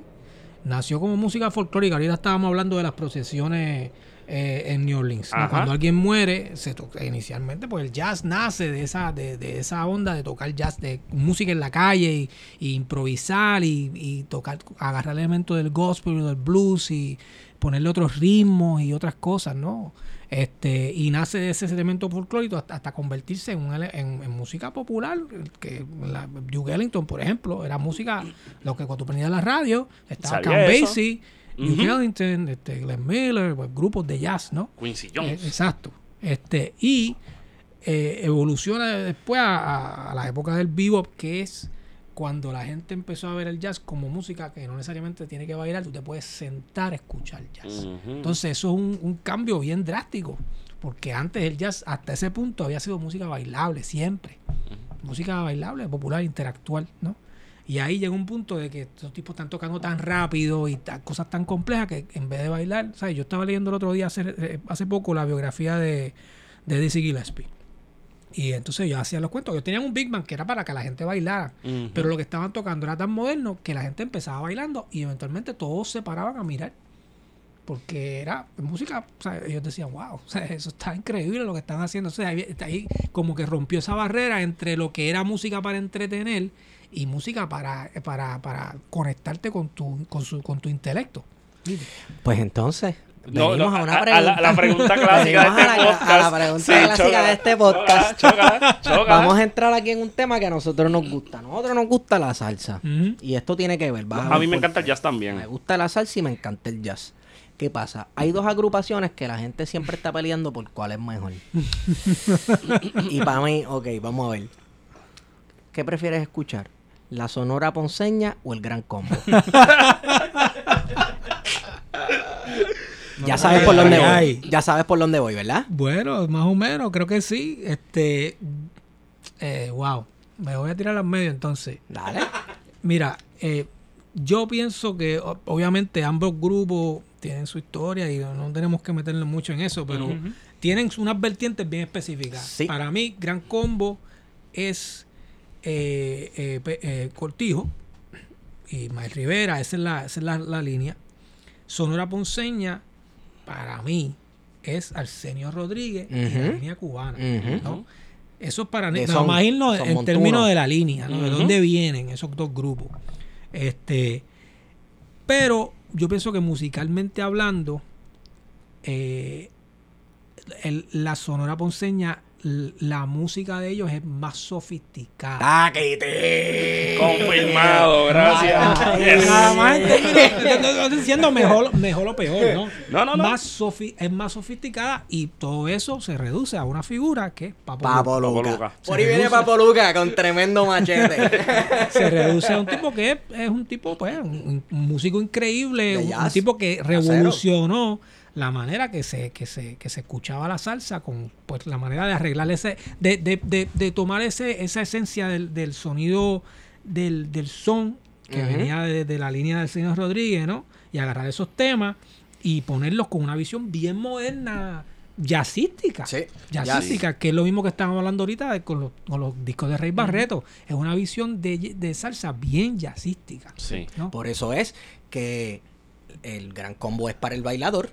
nació como música folclórica. Ahorita estábamos hablando de las procesiones eh, en New Orleans. Cuando alguien muere, se toca, inicialmente, pues el jazz nace de esa, de, de esa onda de tocar jazz, de música en la calle y, y improvisar y, y tocar, agarrar elementos del gospel, del blues y ponerle otros ritmos y otras cosas, ¿no? Este, y nace de ese elemento folclórico hasta, hasta convertirse en, un ele- en, en música popular, que la, Duke Ellington, por ejemplo, era música, lo que cuando tú prendías la radio, estaba eso. Basie, Duke. Ellington, este, Glenn Miller, pues, grupos de jazz, ¿no? Quincy Eh, Jones. exacto. Este, y eh, evoluciona después a, a- la época del bebop, que es cuando la gente empezó a ver el jazz como música que no necesariamente tiene que bailar, tú te puedes sentar a escuchar jazz. Entonces eso es un, un cambio bien drástico, porque antes el jazz hasta ese punto había sido música bailable siempre, música bailable, popular, intelectual, ¿no? Y ahí llega un punto de que estos tipos están tocando tan rápido y cosas tan complejas que en vez de bailar, ¿sabes? Yo estaba leyendo el otro día, hace, eh, hace poco, la biografía de, de Dizzy Gillespie. Y entonces yo hacía los cuentos. Yo tenía un Big Band que era para que la gente bailara. Pero lo que estaban tocando era tan moderno que la gente empezaba bailando y eventualmente todos se paraban a mirar. Porque era música, o sea, ellos decían, wow, o sea, eso está increíble lo que están haciendo. O sea, ahí, ahí como que rompió esa barrera entre lo que era música para entretener y música para, para, para conectarte con tu, con su, con tu intelecto. Pues entonces, No, a una a- a pregunta. la- la pregunta clásica de Venimos este a podcast. A la pregunta Sí, clásica choca, de este podcast. Choca, choca. Vamos a entrar aquí en un tema que a nosotros nos gusta. A nosotros nos gusta la salsa. Y esto tiene que ver. A mí me encanta el jazz también. Me gusta la salsa y me encanta el jazz. ¿Qué pasa? Hay dos agrupaciones que la gente siempre está peleando por cuál es mejor. y para mí, ok, vamos a ver. ¿Qué prefieres escuchar? ¿La Sonora Ponceña o el Gran Combo? ya sabes por dónde Ay, voy. Ya sabes por dónde voy, ¿verdad? Bueno, más o menos, creo que sí. Este, eh, wow, me voy a tirar al medio entonces. Dale. Mira, eh, yo pienso que obviamente ambos grupos tienen su historia y no tenemos que meternos mucho en eso, pero tienen unas vertientes bien específicas. Sí. Para mí, Gran Combo es eh, eh, eh, Cortijo y Mael Rivera, esa es, la, esa es la, la línea. Sonora Ponceña, para mí, es Arsenio Rodríguez y la línea cubana. Eso es para son- irnos son en montunos. términos de la línea, ¿no? De dónde vienen esos dos grupos. Este, pero yo pienso que musicalmente hablando, eh, el- la Sonora Ponceña la música de ellos es más sofisticada. ¡Taquete! Confirmado, gracias. Ay, Yes. Nada más estoy diciendo mejor, mejor o peor, ¿no? No, no, no. Más sofi- es más sofisticada y todo eso se reduce a una figura que es Papo Luca. Papo Papo Luca. Por ahí viene. Papo Luca con tremendo machete. se reduce a un tipo que es, es un tipo, pues, un, un músico increíble, un, tipo que revolucionó la manera que se, que se, que se escuchaba la salsa, con pues la manera de arreglar ese, de, de, de, de tomar ese, esa esencia del, del sonido del, del son que venía de, de la línea del señor Rodríguez, ¿no? Y agarrar esos temas y ponerlos con una visión bien moderna, jazzística. Sí, Jazzística, que es lo mismo que estábamos hablando ahorita de- con, los, con los discos de Rey Barreto. Es una visión de, de salsa bien jazzística. Sí. ¿no? Por eso es que el gran combo es para el bailador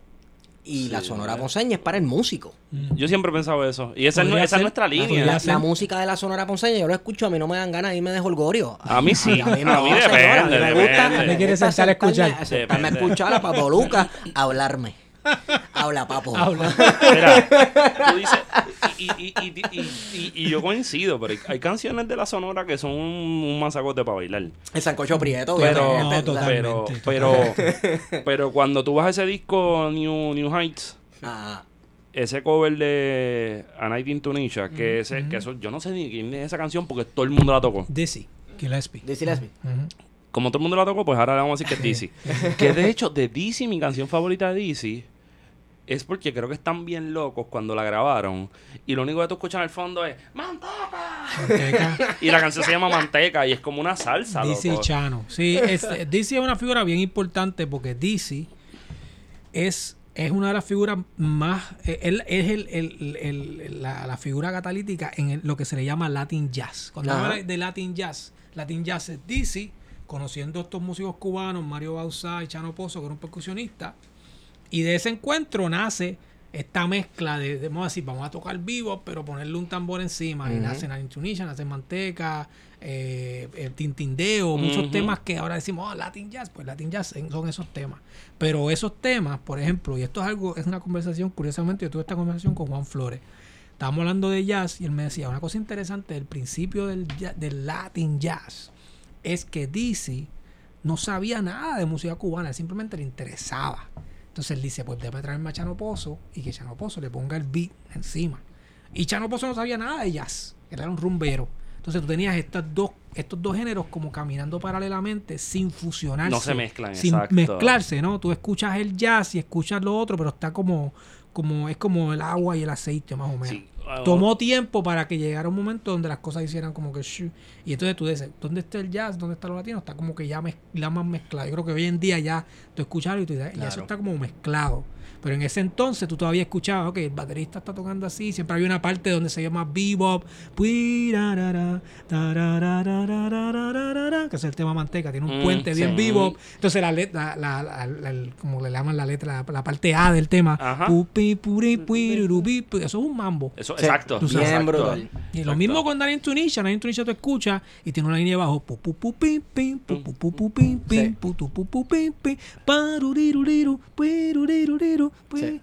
y Sí, la sonora ponceña es para el músico. Mm. Yo siempre he pensado eso. Y esa, es, esa es nuestra línea. La, la música de la sonora ponceña, yo lo escucho, a mí no me dan ganas de irme de holgorio. A mí sí. A mí, A mí no, depende, señora, a mí me gusta. depende. Me quiere sentar a escuchar. sentarme- a escuchar a Papo Luca hablarme. Habla, papo. Habla. Mira, tú dices, y, y, y, y, y- y yo coincido, pero hay, hay canciones de la Sonora que son un, un masacote para bailar. El sancocho prieto. Pero, pero, totalmente, pero, pero cuando tú vas a ese disco New, New Heights, Ah, ese cover de A Night in Tunisia, que ese, que eso, yo no sé ni quién es esa canción porque todo el mundo la tocó. Dizzy, Gillespie. Dizzy. Ujú. Como todo el mundo la tocó, pues ahora le vamos a decir que es Dizzy. que de hecho, de Dizzy, mi canción favorita de Dizzy, es porque creo que están bien locos cuando la grabaron. Y lo único que tú escuchas en el fondo es ¡Manteca! Manteca. Y la canción se llama Manteca y es como una salsa, Dizzy loco. Chano. Sí, es, Dizzy es una figura bien importante porque Dizzy es, es una de las figuras más. eh, Él es el, el- el- el- la, la figura catalítica en el- lo que se le llama Latin Jazz. Cuando Ajá. habla de Latin Jazz, Latin Jazz es Dizzy, conociendo a estos músicos cubanos, Mario Bauzá y Chano Pozo, que era un percusionista. Y de ese encuentro nace esta mezcla de, de, vamos a decir, vamos a tocar vivo, pero ponerle un tambor encima. Y Ujú. nace Nine Tunisia, nace Manteca, eh, el Tintindeo, muchos temas que ahora decimos, oh, Latin Jazz, pues Latin Jazz son esos temas. Pero esos temas, por ejemplo, y esto es algo, es una conversación, curiosamente, yo tuve esta conversación con Juan Flores. Estábamos hablando de jazz y él me decía, una cosa interesante del principio del, del Latin Jazz es que Dizzy no sabía nada de música cubana, él simplemente le interesaba. Entonces él dice, pues déjame traerme a Chano Pozo y que Chano Pozo le ponga el beat encima. Y Chano Pozo no sabía nada de jazz, él era un rumbero. Entonces tú tenías estas dos, estos dos géneros como caminando paralelamente sin fusionarse. No se mezclan, Sin exacto. mezclarse, ¿no? Tú escuchas el jazz y escuchas lo otro, pero está como, como, es como el agua y el aceite más o menos. Sí. Tomó tiempo para que llegara un momento donde las cosas hicieran como que shu. y entonces tú dices, ¿dónde está el jazz? ¿Dónde está lo latino? Está como que ya, mez- ya más mezclado. Yo creo que hoy en día ya tú escuchas y tú dices, ya eso Claro. está como mezclado. Pero en ese entonces tú todavía escuchabas, ok, el baterista está tocando así, siempre había una parte donde se llama bebop, que es el tema manteca, tiene un mm, puente bien bebop. Entonces la letra, la, como le llaman la letra, la, parte A del tema, eso es un mambo. Eso, exacto. Bien Y lo mismo con Daniel Tunisia, Daniel Tunisia tú escuchas y tiene una línea bajo, Sí.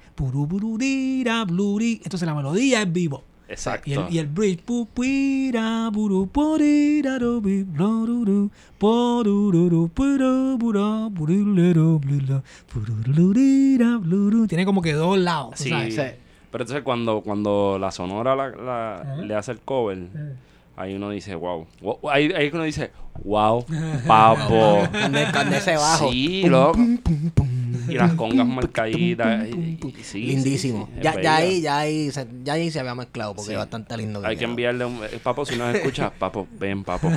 Entonces la melodía es vivo. Exacto. Y el, bridge. Tiene como que dos lados. Sí. Sabes? Pero entonces cuando, cuando la sonora la, le hace el cover ahí uno dice, wow. Wow, Ahí, ahí uno dice, wow, papo. Con ese bajo. Sí, loco. Y las congas marcaditas. sí, Lindísimo. sí, sí, es ya, ya ahí, ya ahí, se, ya ahí se había mezclado porque Sí. es bastante lindo. Hay que enviarle un... eh, Papo, si nos escuchas, papo, ven, papo.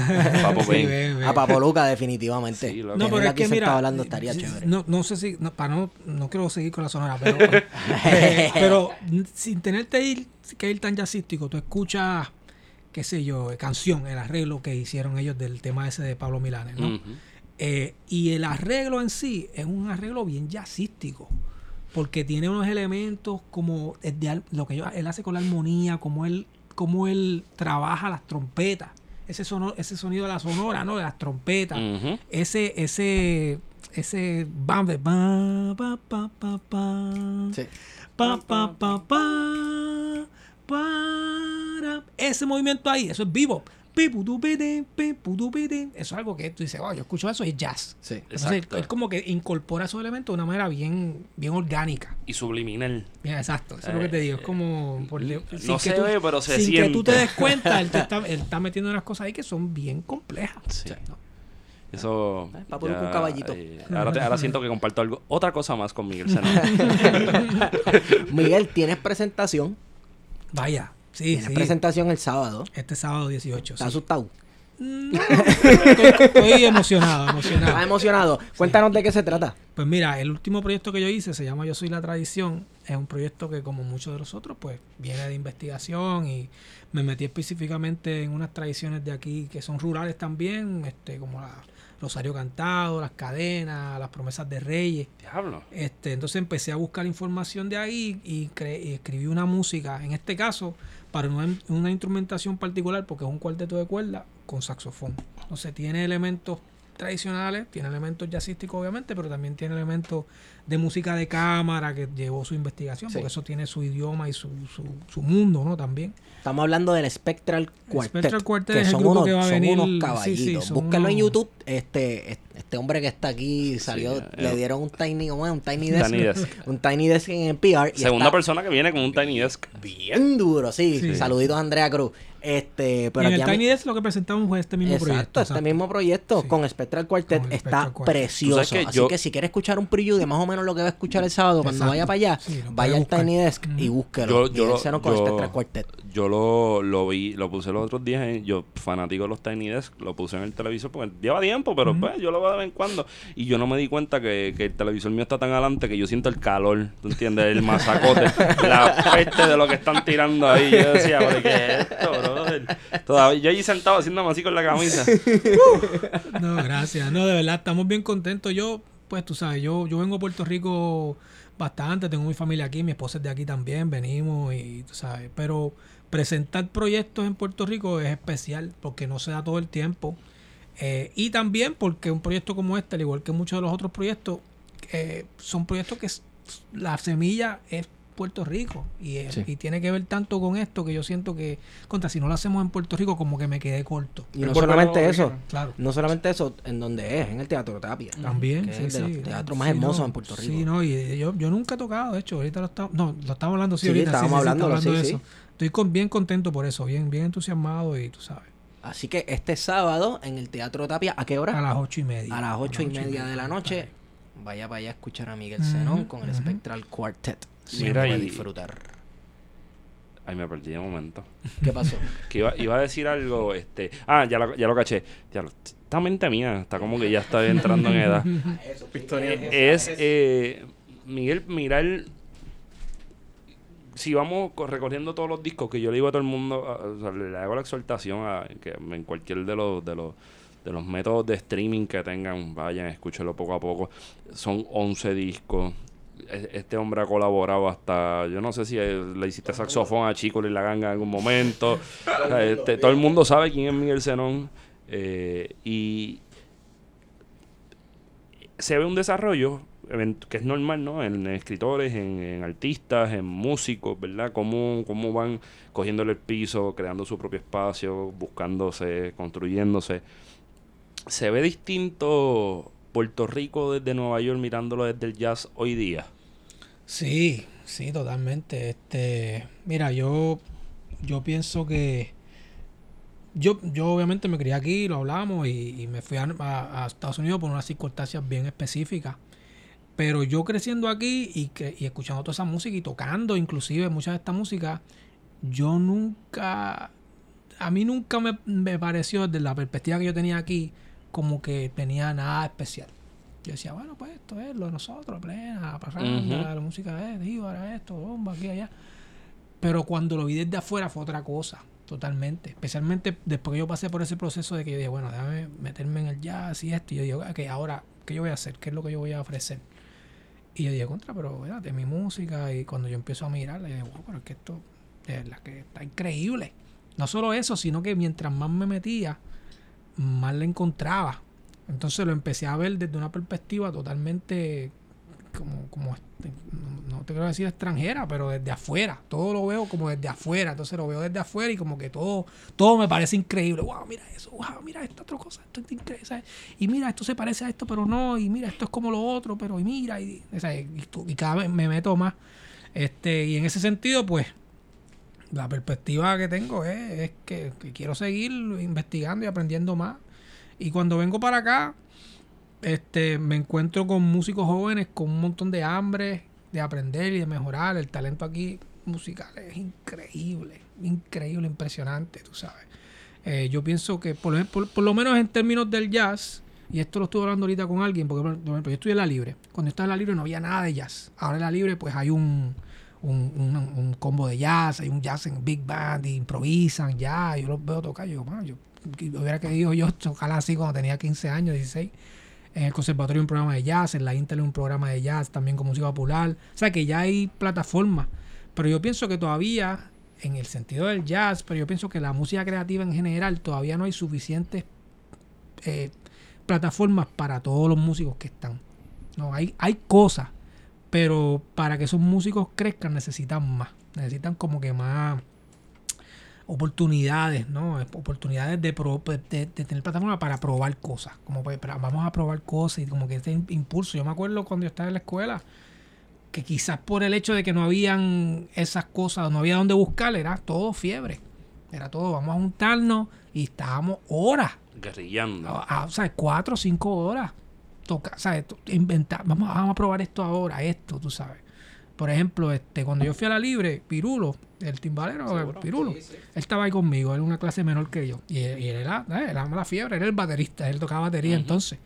Papo, Sí, ven. ve, ve. A Papo Luca, definitivamente. No, pero es que mira, hablando estaría chévere. No, no sé si, no, para no, no quiero seguir con la sonora, pero, pero sin tenerte ir, que ir tan jazzístico, tú escuchas, qué sé yo, eh, canción, el arreglo que hicieron ellos del tema ese de Pablo Milanes, ¿no? Eh, y el arreglo en sí es un arreglo bien jazzístico. Porque tiene unos elementos como el de al- lo que yo- él hace con la armonía, como él, como él trabaja las trompetas. Ese, ese sonido de la sonora, ¿no? De las trompetas. Ese, ese, ese bam de pa, pa, pa, pa, Sí. pa, pa, pa, pa, pa, ese movimiento ahí, eso es bebop. Eso es algo que tú dices, oh, yo escucho eso y es jazz. Sí. Entonces, Exacto. es como que incorpora esos elementos de una manera bien, bien orgánica. Y subliminal. Bien, exacto. Eso es lo que te digo. Es como. por- sin Eh, no que se tú- ve, pero se sin que tú te siente. des cuenta, él, te está, él está metiendo unas cosas ahí que son bien complejas. Sí. ¿no? Eso. Eh, pa' poner un caballito. eh, ahora, te- ahora siento que comparto algo. Otra cosa más con Miguel. Miguel, tienes presentación. Vaya, sí, Tienes sí. presentación el sábado. Este sábado 18. ¿Estás sí. asustado? estoy, estoy emocionado, emocionado. ¿Estás emocionado? Cuéntanos de qué se trata. Pues mira, el último proyecto que yo hice se llama Yo Soy la Tradición. Es un proyecto que, como muchos de los otros, pues viene de investigación y me metí específicamente en unas tradiciones de aquí que son rurales también, este, como la Rosario Cantado, las cadenas, las promesas de reyes. Diablo. Este, entonces empecé a buscar información de ahí y, y escribí una música, en este caso, para una, una instrumentación particular, porque es un cuarteto de cuerda con saxofón. Entonces tiene elementos tradicionales, tiene elementos jazzísticos obviamente, pero también tiene elementos de música de cámara que llevó su investigación, Sí. porque eso tiene su idioma y su, su, su mundo, ¿no? También. Estamos hablando del Spectral Quartet. Spectral Quartet que es el son grupo unos, que va a son venir- unos sí, sí, caballitos. son Búsquenlo en YouTube. Este, este hombre que está aquí salió, eh, le dieron un tiny, ¿cómo es? un tiny desk. Tiny desk. Un tiny desk en el PR. y Segunda está persona que viene con un Tiny Desk. Bien duro, sí. Sí. Saluditos a Andrea Cruz. Este, Y pero en el Tiny Desk lo que presentamos fue este mismo Exacto, proyecto. este exacto. mismo proyecto Sí. con Spectral Quartet Con está Spectral Quartet. precioso. Que Así yo- que si quieres escuchar un preview de más o menos lo que va a escuchar el sábado cuando vaya para allá, Sí, vaya al. Tiny Desk y búsquelo. Yo- yo Miguel lo- con yo- Spectral Quartet. Yo lo, lo vi, lo puse los otros días. yo, fanático de los Tiny Desk, lo puse en el televisor porque lleva tiempo, pero pues yo lo veo de vez en cuando. Y yo no me di cuenta que, que el televisor mío está tan adelante que yo siento el calor, ¿tú entiendes? El masacote, la peste de lo que están tirando ahí. Yo decía, "¿Pero ¿qué es esto, brother? Todavía, yo allí sentado haciéndome así con la camisa. No, gracias. No, de verdad, estamos bien contentos. Yo, pues tú sabes, yo, yo vengo a Puerto Rico bastante, tengo mi familia aquí, mi esposa es de aquí también, venimos y tú sabes, pero presentar proyectos en Puerto Rico es especial porque no se da todo el tiempo. Eh, y también porque un proyecto como este, al igual que muchos de los otros proyectos, eh, son proyectos que la semilla es Puerto Rico y, Sí. y tiene que ver tanto con esto que yo siento que, contra, si no lo hacemos en Puerto Rico, como que me quedé corto. Y no solamente eso. Claro. no solamente eso, en donde es, en el Teatro Tapia. También, que es sí, el de sí. los teatros más Sí, hermosos no, en Puerto Rico. Sí, no, y yo, yo nunca he tocado, de hecho, ahorita lo estamos, no, lo estamos hablando, sí, Sí, ahorita. estábamos hablándolo, sí, de sí. eso. Estoy con- bien contento por eso, bien, bien entusiasmado y tú sabes, Así que este sábado en el Teatro Tapia, ¿a qué hora? a las ocho y media. A las ocho y las media de la noche. Vaya para allá a escuchar a Miguel Zenón con el. Spectral Quartet. Mira, Siempre y- disfrutar. Ay, me perdí de momento. ¿Qué pasó? Que iba, iba a decir algo, este... Ah, ya lo, ya lo caché. Ya lo- esta mente mía está como que ya está entrando en edad. Eh, es eh, Miguel mirar si vamos co- recorriendo todos los discos que yo le digo a todo el mundo a- o sea, le hago la exhortación a que en cualquier de los de los de los métodos de streaming que tengan vayan escúchenlo poco a poco son 11 discos este hombre ha colaborado hasta yo no sé si eh, le hiciste saxofón a Chico y la ganga en algún momento O sea, este, todo el mundo sabe quién es Miguel Zenón eh, y se ve un desarrollo que es normal, ¿no? En escritores, en, en artistas, en músicos, ¿verdad? Cómo, cómo van cogiéndole el piso, creando su propio espacio, buscándose, construyéndose. Se ve distinto Puerto Rico desde Nueva York mirándolo desde el jazz hoy día. Sí, sí, totalmente. Este, mira, yo, yo pienso que yo, yo obviamente me crié aquí, lo hablamos y, me fui a, a- Estados Unidos por unas circunstancias bien específicas. Pero yo creciendo aquí y, y escuchando toda esa música y tocando inclusive mucha de esta música, yo nunca, a mí nunca me, me pareció desde la perspectiva que yo tenía aquí como que tenía nada especial. Yo decía, bueno, pues esto es lo de nosotros, plena, parranda, Ujú. la música es, digo, ahora esto, bomba, aquí, allá. Pero cuando lo vi desde afuera fue otra cosa, totalmente. Especialmente después que yo pasé por ese proceso de que yo dije, bueno, déjame meterme en el jazz y esto. Y yo digo, ok, ahora, ¿qué yo voy a hacer? ¿Qué es lo que yo voy a ofrecer? Y yo dije, contra, pero fíjate, mi música. Y cuando yo empiezo a mirarla, yo dije, wow, pero es que esto, de verdad que está increíble. No solo eso, sino que mientras más me metía, más la encontraba. Entonces lo empecé a ver desde una perspectiva totalmente como, como este, no te quiero decir extranjera, pero desde afuera. Todo lo veo como desde afuera. Entonces lo veo desde afuera y como que todo, todo me parece increíble. Wow, mira eso, wow, mira esta otra cosa, esto es increíble. Y mira, esto se parece a esto, pero no, y mira, esto es como lo otro, pero y mira, y, y, cada vez me meto más. Este, y en ese sentido, pues, la perspectiva que tengo es, que quiero seguir investigando y aprendiendo más. Y cuando vengo para acá, este, me encuentro con músicos jóvenes con un montón de hambre de aprender y de mejorar. El talento aquí musical es increíble, increíble, impresionante, tú sabes. Eh, yo pienso que por, por- por lo menos en términos del jazz, y esto lo estuve hablando ahorita con alguien, porque por ejemplo, yo estudié en la libre. Cuando estaba en la libre no había nada de jazz. Ahora en la libre pues hay un, un, un- combo de jazz, hay un jazz en big band, y improvisan ya, yo los veo tocar, yo "Mano, yo hubiera querido yo tocar así cuando tenía 15 años, 16. En el conservatorio un programa de jazz, en la Intel un programa de jazz también con música popular. O sea que ya hay plataformas. Pero yo pienso que todavía, en el sentido del jazz, pero yo pienso que la música creativa en general, todavía no hay suficientes eh, plataformas para todos los músicos que están. No, hay, hay cosas, pero para que esos músicos crezcan necesitan más. Necesitan como que más oportunidades, ¿no? Oportunidades de, pro- de, de tener plataforma para probar cosas. Como pues, para- vamos a probar cosas y como que este im- impulso. Yo me acuerdo cuando yo estaba en la escuela, que quizás por el hecho de que no habían esas cosas, no había dónde buscar, era todo fiebre. Era todo, vamos a juntarnos y estábamos horas Guerrillando. a- a- o sea, cuatro o cinco horas. Toca. To- Inventar, vamos, vamos a probar esto ahora, esto, tú sabes. Por ejemplo, este, cuando yo fui a la libre, Pirulo, el timbalero, el Pirulo, él estaba ahí conmigo, él era una clase menor que yo. Y, él- y él era, eh, era la fiebre, era el baterista, él tocaba batería entonces.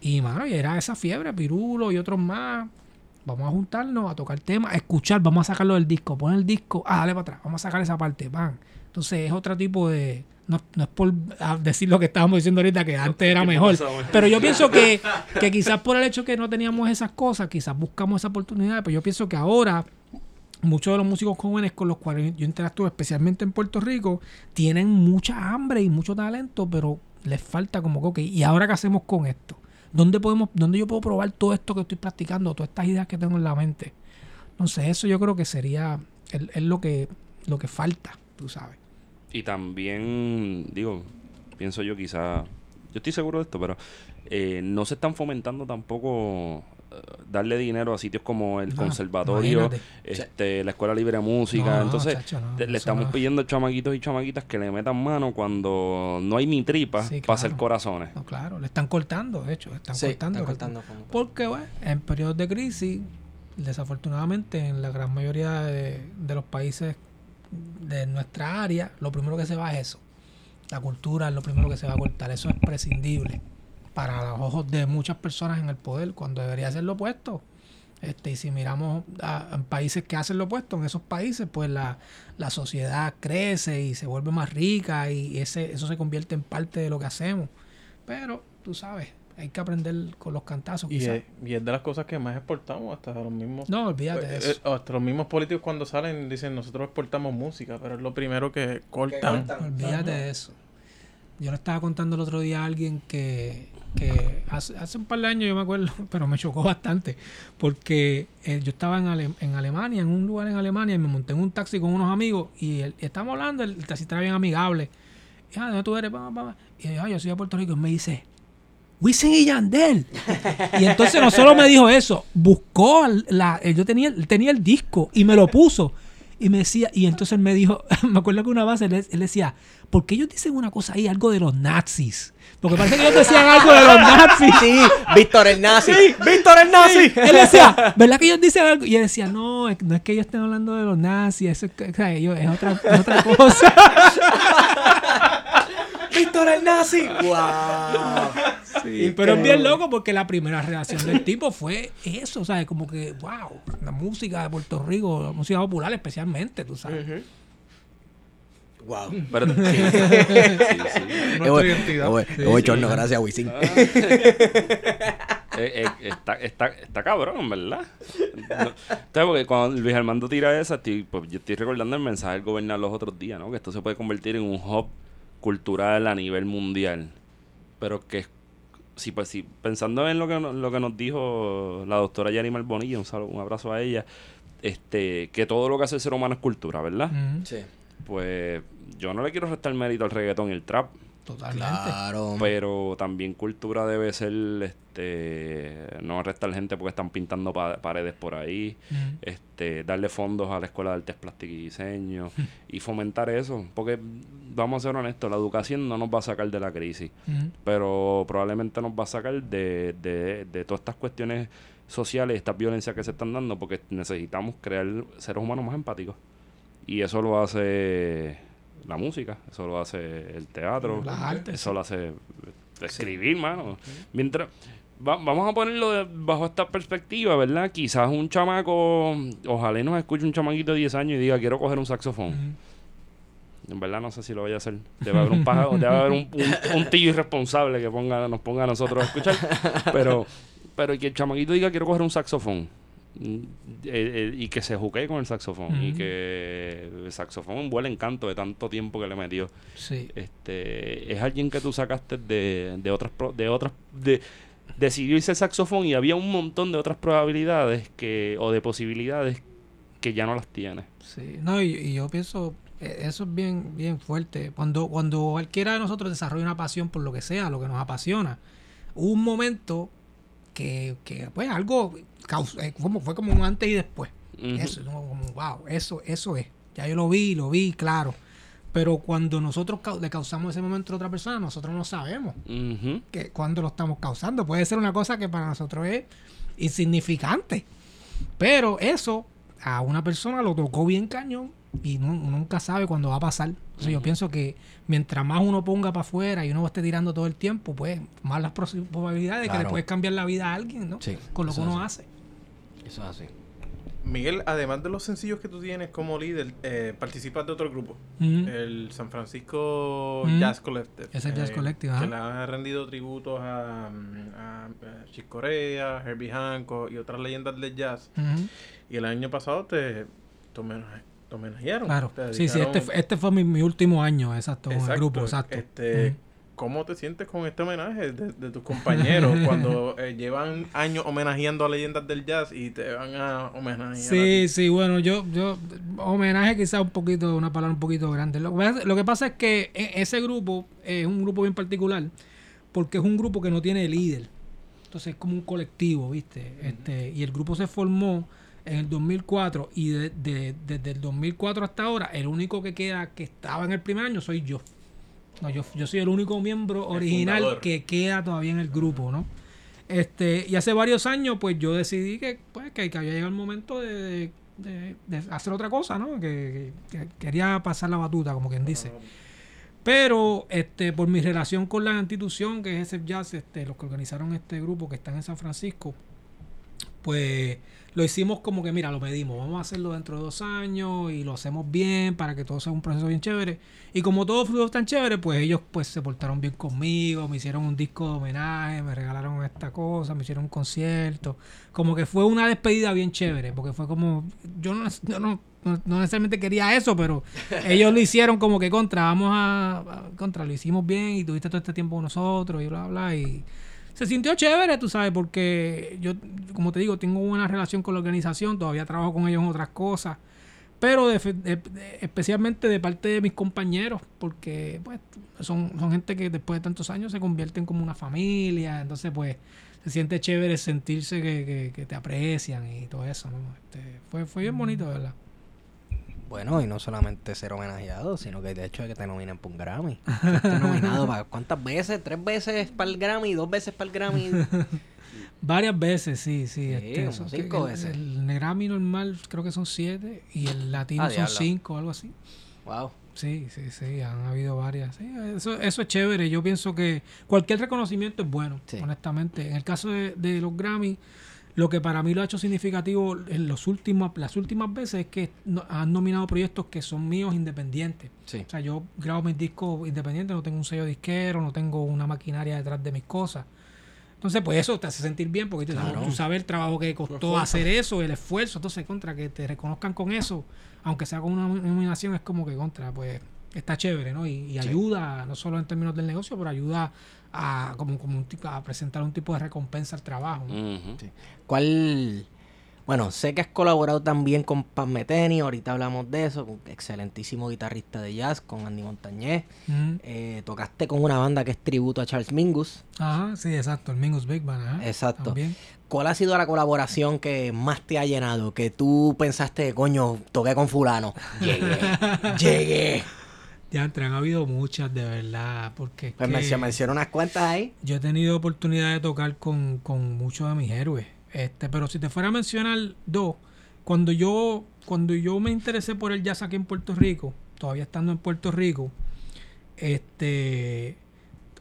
Y mano, y era esa fiebre, Pirulo y otros más. Vamos a juntarnos a tocar temas, a escuchar, vamos a sacarlo del disco, poner el disco, ah, dale para atrás, vamos a sacar esa parte, van. Entonces es otro tipo de. No, no es por ah, decir lo que estábamos diciendo ahorita, que antes era ¿qué mejor. Pero yo pienso que, que quizás por el hecho que no teníamos esas cosas, quizás buscamos esa oportunidad. Pero yo pienso que ahora muchos de los músicos jóvenes con los cuales yo interactúo, especialmente en Puerto Rico, tienen mucha hambre y mucho talento, pero les falta como que, ¿y ahora qué hacemos con esto? ¿Dónde, podemos, ¿Dónde yo puedo probar todo esto que estoy practicando, todas estas ideas que tengo en la mente? Entonces eso yo creo que sería, es, lo, que, lo que falta, tú sabes. Y también, digo, pienso yo quizá, yo estoy seguro de esto, pero eh, no se están fomentando tampoco darle dinero a sitios como el No, conservatorio, imagínate. este, la escuela libre de música. No, Entonces, chacho, no, te- le estamos no. pidiendo a chamaquitos y chamaquitas que le metan mano cuando no hay ni tripa Sí, para hacer corazones. No, claro, le están cortando, de hecho, le están Sí, cortando. están cortando como- Porque, bueno, en periodos de crisis, desafortunadamente, en la gran mayoría de, de los países de nuestra área, lo primero que se va es eso. La cultura es lo primero que se va a cortar. Eso es prescindible para los ojos de muchas personas en el poder, cuando debería ser lo opuesto. Este, y si miramos a, a países que hacen lo opuesto, en esos países, pues la, la sociedad crece y se vuelve más rica y ese, eso se convierte en parte de lo que hacemos. Pero, tú sabes, hay que aprender con los cantazos. Y quizás. es, y es de las cosas que más exportamos, hasta los mismos... No, olvídate de eh, eso. eh, hasta los mismos políticos cuando salen dicen nosotros exportamos música, pero es lo primero que cortan. Olvídate de eso. Yo le estaba contando el otro día a alguien que, que hace, hace un par de años yo me acuerdo, pero me chocó bastante, porque eh, yo estaba en, Ale- en Alemania, en un lugar en Alemania, y me monté en un taxi con unos amigos, y, el- y estábamos hablando, el, taxista era bien amigable. Y, ah, ¿de dónde tú eres? Y yo, "Ah, yo soy de Puerto Rico, y me dice, Wisin y Yandel. Y entonces no solo me dijo eso, buscó la, eh, yo tenía, tenía el disco y me lo puso. Y me decía, y entonces me dijo, me acuerdo que una base él, él decía, ¿por qué ellos dicen una cosa ahí, algo de los nazis? Porque parece que ellos decían algo de los nazis. Sí, Víctor el nazi. Víctor el nazi. Él decía, ¿verdad que ellos dicen algo? Y él decía, no, no es que ellos estén hablando de los nazis, eso es, o sea, ellos- es otra, es otra cosa. Víctor el nazi. Wow. Pero es bien loco porque la primera reacción del tipo fue eso, ¿sabes? Como que, wow, la música de Puerto Rico, la música popular especialmente, tú sabes. Wow. Pero, sí, sí, sí. Nuestra identidad. Chorno, gracias, Wisin. Eh, eh, está, está, está cabrón, ¿verdad? No, Entonces, porque cuando Luis Armando tira esa, estoy- pues yo estoy recordando el mensaje del gobernador los otros días, ¿no? Que esto se puede convertir en un hub cultural a nivel mundial. Pero que sí, pues sí, pensando en lo que, lo que nos dijo la doctora Yanimar Bonilla, un, saludo- un abrazo a ella, este, que todo lo que hace el ser humano es cultura, ¿verdad? Sí. Pues yo no le quiero restar mérito al reggaetón y el trap, Totalmente. Claro. pero también cultura debe ser, este, no arrestar gente porque están pintando pa- paredes por ahí, este, darle fondos a la Escuela de Artes Plásticas y Diseño y fomentar eso, porque vamos a ser honestos, la educación no nos va a sacar de la crisis, pero probablemente nos va a sacar de, de, de todas estas cuestiones sociales, estas violencias que se están dando, porque necesitamos crear seres humanos más empáticos. Y eso lo hace la música, eso lo hace el teatro, Las artes, eso lo hace escribir, mano. Mientras va- vamos a ponerlo de- bajo esta perspectiva, ¿verdad? Quizás un chamaco, ojalá y nos escuche un chamaquito de 10 años y diga, quiero coger un saxofón. En verdad no sé si lo voy a hacer. Debe haber un pájaro, debe haber un, un, un tío irresponsable que ponga, nos ponga a nosotros a escuchar. Pero, pero que el chamaquito diga quiero coger un saxofón. Eh, eh, y que se juquee con el saxofón. Y que el saxofón un buen encanto de tanto tiempo que le metió. Sí. Este, es alguien que tú sacaste de, de otras pro- de otras de decidió irse el saxofón y había un montón de otras probabilidades que o de posibilidades que ya no las tiene. Sí, no, y, y yo pienso, eh, eso es bien, bien fuerte. Cuando, cuando cualquiera de nosotros desarrolla una pasión por lo que sea, lo que nos apasiona, un momento que, que pues algo causó, eh, como, fue como un antes y después. Eso, como, wow, eso, eso es. Ya yo lo vi, lo vi, claro. Pero cuando nosotros le causamos ese momento a otra persona, nosotros no sabemos Ujú. que cuando lo estamos causando. Puede ser una cosa que para nosotros es insignificante. Pero eso a una persona lo tocó bien cañón y no- nunca sabe cuándo va a pasar. Yo pienso que mientras más uno ponga para afuera y uno esté tirando todo el tiempo, pues más las probabilidades de que le puedes cambiar la vida a alguien, ¿no? Sí, Con lo que uno hace. Eso es así. Miguel, además de los sencillos que tú tienes como líder, eh, participas de otro grupo. El San Francisco Mm. Jazz Collective. Es el Jazz eh, Collective, Que le han rendido tributos a, a, Chick Corea, Herbie Hancock y otras leyendas del jazz. Y el año pasado te, te, homenaje- te homenajearon. Claro. Te Sí, sí, este, este fue mi, mi último año, exacto, con el grupo, exacto. Este. ¿Cómo te sientes con este homenaje de, de tus compañeros cuando eh, llevan años homenajeando a leyendas del jazz y te van a homenajear? Sí, sí, bueno, yo, yo, homenaje quizás un poquito, una palabra un poquito grande. Lo, lo que pasa es que e- ese grupo es un grupo bien particular, porque es un grupo que no tiene líder. Entonces es como un colectivo, ¿viste? Este, y el grupo se formó en el 2004 y de- de- desde el 2004 hasta ahora, el único que queda que estaba en el primer año soy yo. No, yo, yo soy el único miembro original que queda todavía en el grupo, ¿no? Este, y hace varios años, pues yo decidí que, pues, que, que había llegado el momento de, de- hacer otra cosa, ¿no? Que, que- que quería pasar la batuta, como quien dice. Pero este, por mi relación con la institución, que es ese Jazz, este, los que organizaron este grupo que están en San Francisco, pues lo hicimos como que, mira, lo medimos, vamos a hacerlo dentro de dos años y lo hacemos bien para que todo sea un proceso bien chévere. Y como todo fluyo tan chévere, pues ellos pues se portaron bien conmigo, me hicieron un disco de homenaje, me regalaron esta cosa, me hicieron un concierto. Como que fue una despedida bien chévere, porque fue como, yo no, yo no, no- no necesariamente quería eso, pero ellos lo hicieron como que contra, vamos a, a- contra, lo hicimos bien y tuviste todo este tiempo con nosotros y bla, bla, y se sintió chévere, tú sabes, porque yo, como te digo, tengo buena relación con la organización, todavía trabajo con ellos en otras cosas, pero especialmente de parte de mis compañeros, porque pues son, son gente que después de tantos años se convierten como una familia, entonces pues se siente chévere sentirse que, que- que te aprecian y todo eso, ¿no? Este, fue, fue bien bonito, ¿verdad? Bueno, y no solamente ser homenajeado, sino que de hecho es que te nominen para un Grammy. Fuiste nominado para cuántas veces, tres veces para el Grammy, dos veces para el Grammy. Varias veces, sí, sí. Sí, este, cinco el, veces. El Grammy normal creo que son siete y el latino Ah, son diablo. cinco, algo así. wow. Sí, sí, sí, han habido varias. Sí, eso, eso es chévere. Yo pienso que cualquier reconocimiento es bueno, Sí. honestamente. En el caso de, de los Grammy, lo que para mí lo ha hecho significativo en los últimos, las últimas veces es que no- han nominado proyectos que son míos independientes. Sí. O sea, yo grabo mis discos independientes, no tengo un sello disquero, no tengo una maquinaria detrás de mis cosas. Entonces, pues eso te hace sentir bien, porque tú, Claro. tú sabes el trabajo que costó hacer eso, el esfuerzo. Entonces, contra que te reconozcan con eso, aunque sea con una nominación, es como que contra, pues está chévere, ¿no? Y, y ayuda, no solo en términos del negocio, pero ayuda a como, como un tipo, a presentar un tipo de recompensa al trabajo. ¿Cuál? Bueno, sé que has colaborado también con Pam Meteni, ahorita hablamos de eso, un excelentísimo guitarrista de jazz, con Andy Montañez. Eh, tocaste con una banda que es tributo a Charles Mingus. Ajá, sí, exacto, el Mingus Big Band, ajá. Exacto. También. ¿Cuál ha sido la colaboración que más te ha llenado? Que tú pensaste, coño, toqué con fulano. Llegué, llegué. Ya entre, han habido muchas, de verdad, porque es Pues menciona, menciona unas cuantas ahí. yo he tenido oportunidad de tocar con, con muchos de mis héroes. Este, pero si te fuera a mencionar dos, cuando yo, cuando yo me interesé por el jazz aquí en Puerto Rico, todavía estando en Puerto Rico, este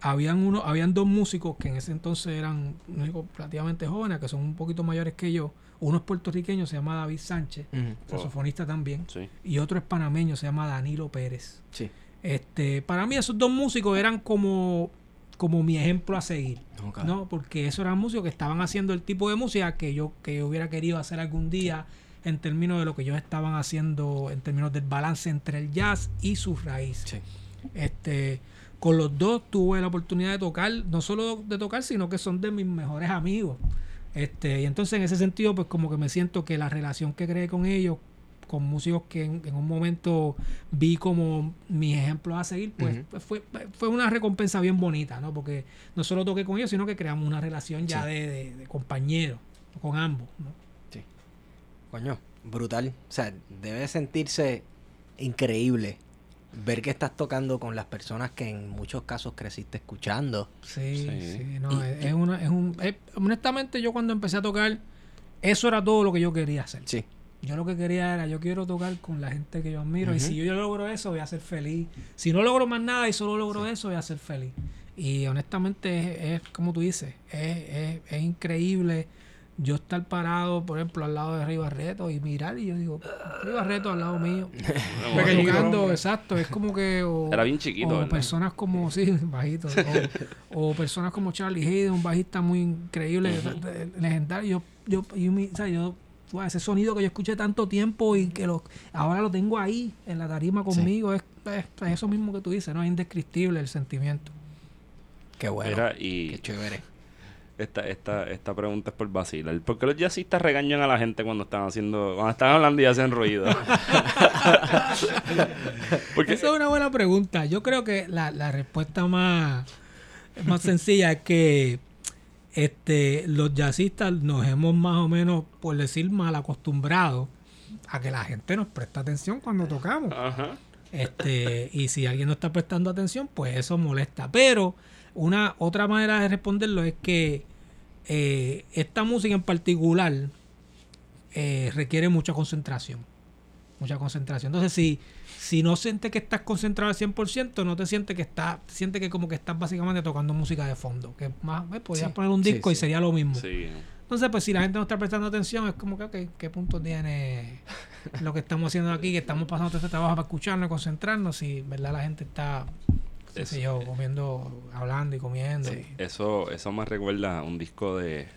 habían uno, habían dos músicos que en ese entonces eran relativamente jóvenes, que son un poquito mayores que yo. Uno es puertorriqueño, se llama David Sánchez, saxofonista también, Sí. y otro es panameño, se llama Danilo Pérez. Sí. Este, para mí esos dos músicos eran como, como mi ejemplo a seguir. ¿no? Porque esos eran músicos que estaban haciendo el tipo de música que yo, que yo hubiera querido hacer algún día en términos de lo que ellos estaban haciendo, en términos del balance entre el jazz y sus raíces. Sí. Este, con los dos tuve la oportunidad de tocar, no solo de tocar, sino que son de mis mejores amigos. Este, y entonces en ese sentido, pues como que me siento que la relación que creé con ellos, con músicos que en, en un momento vi como mis ejemplos a seguir, pues fue, fue una recompensa bien bonita, ¿no? Porque no solo toqué con ellos, sino que creamos una relación ya Sí. de, de, de compañeros, con ambos, ¿no? Coño, brutal. O sea, debe sentirse increíble ver que estás tocando con las personas que en muchos casos creciste escuchando. Sí, Sí. sí, no, es, es una, es un, es- honestamente yo cuando empecé a tocar, eso era todo lo que yo quería hacer. Sí. Yo lo que quería era, yo quiero tocar con la gente que yo admiro. Y si yo, yo logro eso, voy a ser feliz. Si no logro más nada y solo logro eso, voy a ser feliz. Y honestamente es, es como tú dices, es, es, es increíble yo estar parado, por ejemplo, al lado de Rey Barreto y mirar y yo digo, Rey Barreto al lado mío. Hombre. exacto, es como que... o- Era bien chiquito, o ¿verdad? personas como, sí, bajito. O, o personas como Charlie Hayden, un bajista muy increíble, legendario. Yo, yo, yo, mi- o sea, yo- wow, ese sonido que yo escuché tanto tiempo y que lo, ahora lo tengo ahí, en la tarima conmigo, es, es- es eso mismo que tú dices, ¿no? Es indescriptible el sentimiento. Qué bueno. Mira, y Qué chévere. Esta, esta, esta pregunta es por vacilar. ¿Por qué los jazzistas regañan a la gente cuando están haciendo, cuando están hablando y hacen ruido? Porque Esa es una buena pregunta. Yo creo que la, la respuesta más, más sencilla es que este, los jazzistas nos hemos más o menos, por decir mal acostumbrados a que la gente nos presta atención cuando tocamos. Ajá. Este, y si alguien no está prestando atención, pues eso molesta. Pero una otra manera de responderlo es que eh, esta música en particular eh, requiere mucha concentración. Mucha concentración. Entonces, si, si no sientes que estás concentrado al 100%, no te sientes que estás, sientes que como que estás básicamente tocando música de fondo. Que más, eh, podrías Sí, poner un sí, disco y sí. sería lo mismo. Sí. Entonces, pues si la gente no está prestando atención, es como que, ok, ¿qué punto tiene lo que estamos haciendo aquí? Que estamos pasando todo este trabajo para escucharnos, concentrarnos, y verdad la gente está, qué sé yo, comiendo, hablando y comiendo. y- Eso, eso me recuerda un disco de,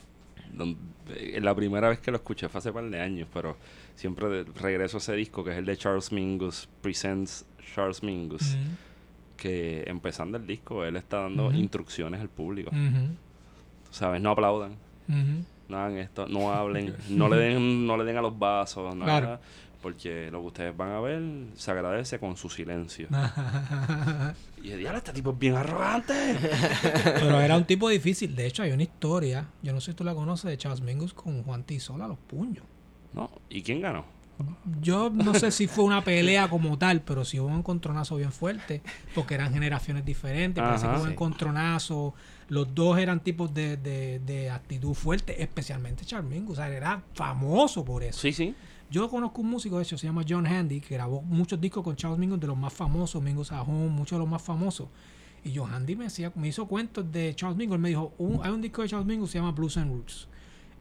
eh, La primera vez que lo escuché fue hace par de años, pero siempre de- regreso a ese disco que es el de Charles Mingus, Presents Charles Mingus, que empezando el disco él está dando instrucciones al público. ujú, ¿Sabes? No aplaudan, no hagan esto, no hablen, no le den, no le den a los vasos, no Claro. Porque lo que ustedes van a ver se agradece con su silencio. Y yo dije, este tipo es bien arrogante. Pero era un tipo difícil. De hecho, hay una historia, yo no sé si tú la conoces, de Charles Mingus con Juan Tizola a los puños. ¿No? ¿Y quién ganó? Yo no sé si fue una pelea como tal, pero sí hubo un encontronazo bien fuerte, porque eran generaciones diferentes, parece que hubo un Sí. encontronazo, los dos eran tipos de, de, de actitud fuerte, especialmente Charmingo, o sea, era famoso por eso. Sí, sí. Yo conozco un músico, de hecho, se llama John Handy, que grabó muchos discos con Charles Mingus, de los más famosos, Mingus Sajón, muchos de los más famosos. Y John Handy me, hacía, me hizo cuentos de Charles Mingus. Él me dijo, "Un- hay un disco de Charles Mingus se llama Blues and Roots.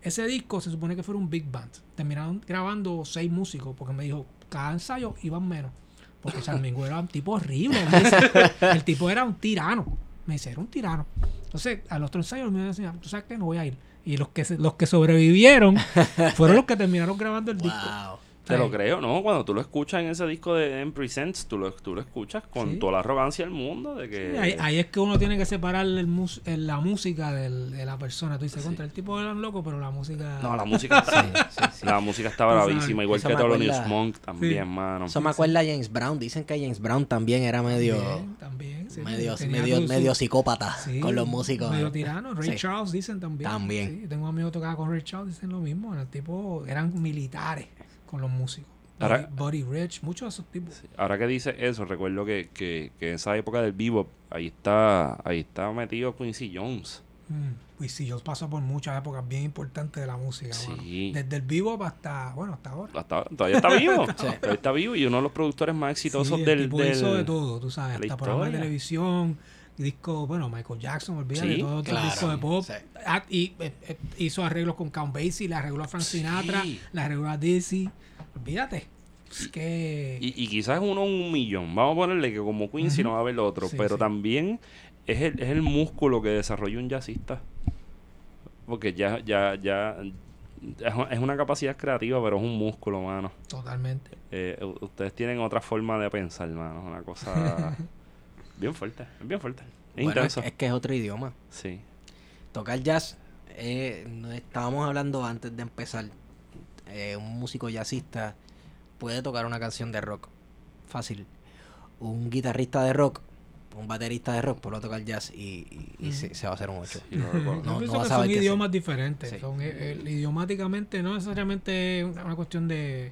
Ese disco se supone que fuera un big band. Terminaron grabando seis músicos porque me dijo, cada ensayo iban menos. Porque Charles Mingus era un tipo horrible. el tipo era un tirano. Me dice, era un tirano. Entonces, al otro ensayo me decía, tú sabes que no voy a ir. Y los que, los que sobrevivieron fueron los que terminaron grabando el disco. Te lo creo, ¿no? Cuando tú lo escuchas en ese disco de M Presents, tú lo, tú lo escuchas con Sí. toda la arrogancia del mundo de que... Sí, ahí, ahí es que uno tiene que separar el mus- el- la música del- de la persona. Tú dices, contra el tipo era loco, pero la música... No, la música la música está bravísima, igual que me Thelonious acuerda- Monk también, Sí. mano. Eso me acuerda a James Brown. Dicen que James Brown también era medio, También, también. sí, medio, medio, su- su- medio psicópata sí, con los músicos. Medio tirano. Ray Sí. Charles dicen también. También. Sí, tengo amigos que tocaban con Ray Charles, dicen lo mismo. El tipo eran militares con los músicos. Ahora- Buddy, Rich, muchos de esos tipos. Ahora que dice eso, recuerdo que, que, que en esa época del bebop, ahí está, ahí está metido Quincy Jones. Mm. Sí, yo paso por muchas épocas bien importantes de la música. Sí. Desde el vivo hasta, bueno, hasta ahora. Hasta- todavía está vivo. Todavía está vivo y uno de los productores más exitosos el del, tipo del- hizo de todo, tú sabes, hasta programas de televisión, disco, bueno, Michael Jackson, olvídate, Sí, todo otro claro, disco de pop. sí. Ah, y eh, eh, hizo arreglos con Count Basie, le arregló a Frank Sí. Sinatra, le arregló a Dizzy. Olvídate. Es que Y, y quizás uno un millón. Vamos a ponerle que como Quincy no va a haber otro. Sí, pero sí. también es el, es el músculo que desarrolla un jazzista. Porque ya, ya, ya es, es una capacidad creativa, pero es un músculo, mano. totalmente. Eh, ustedes tienen otra forma de pensar, mano. Es una cosa bien fuerte, es bien fuerte. Es Bueno, es, es que es otro idioma. Sí. Tocar jazz, eh, no estábamos hablando antes de empezar. eh, un músico jazzista puede tocar una canción de rock. Fácil. Un guitarrista de rock, un baterista de rock puede tocar jazz y, y- y se, se va a hacer un 8. Sí, lo recuerdo. No, son idiomas diferentes. Sí. Son, eh, idiomáticamente, no necesariamente una, una cuestión de,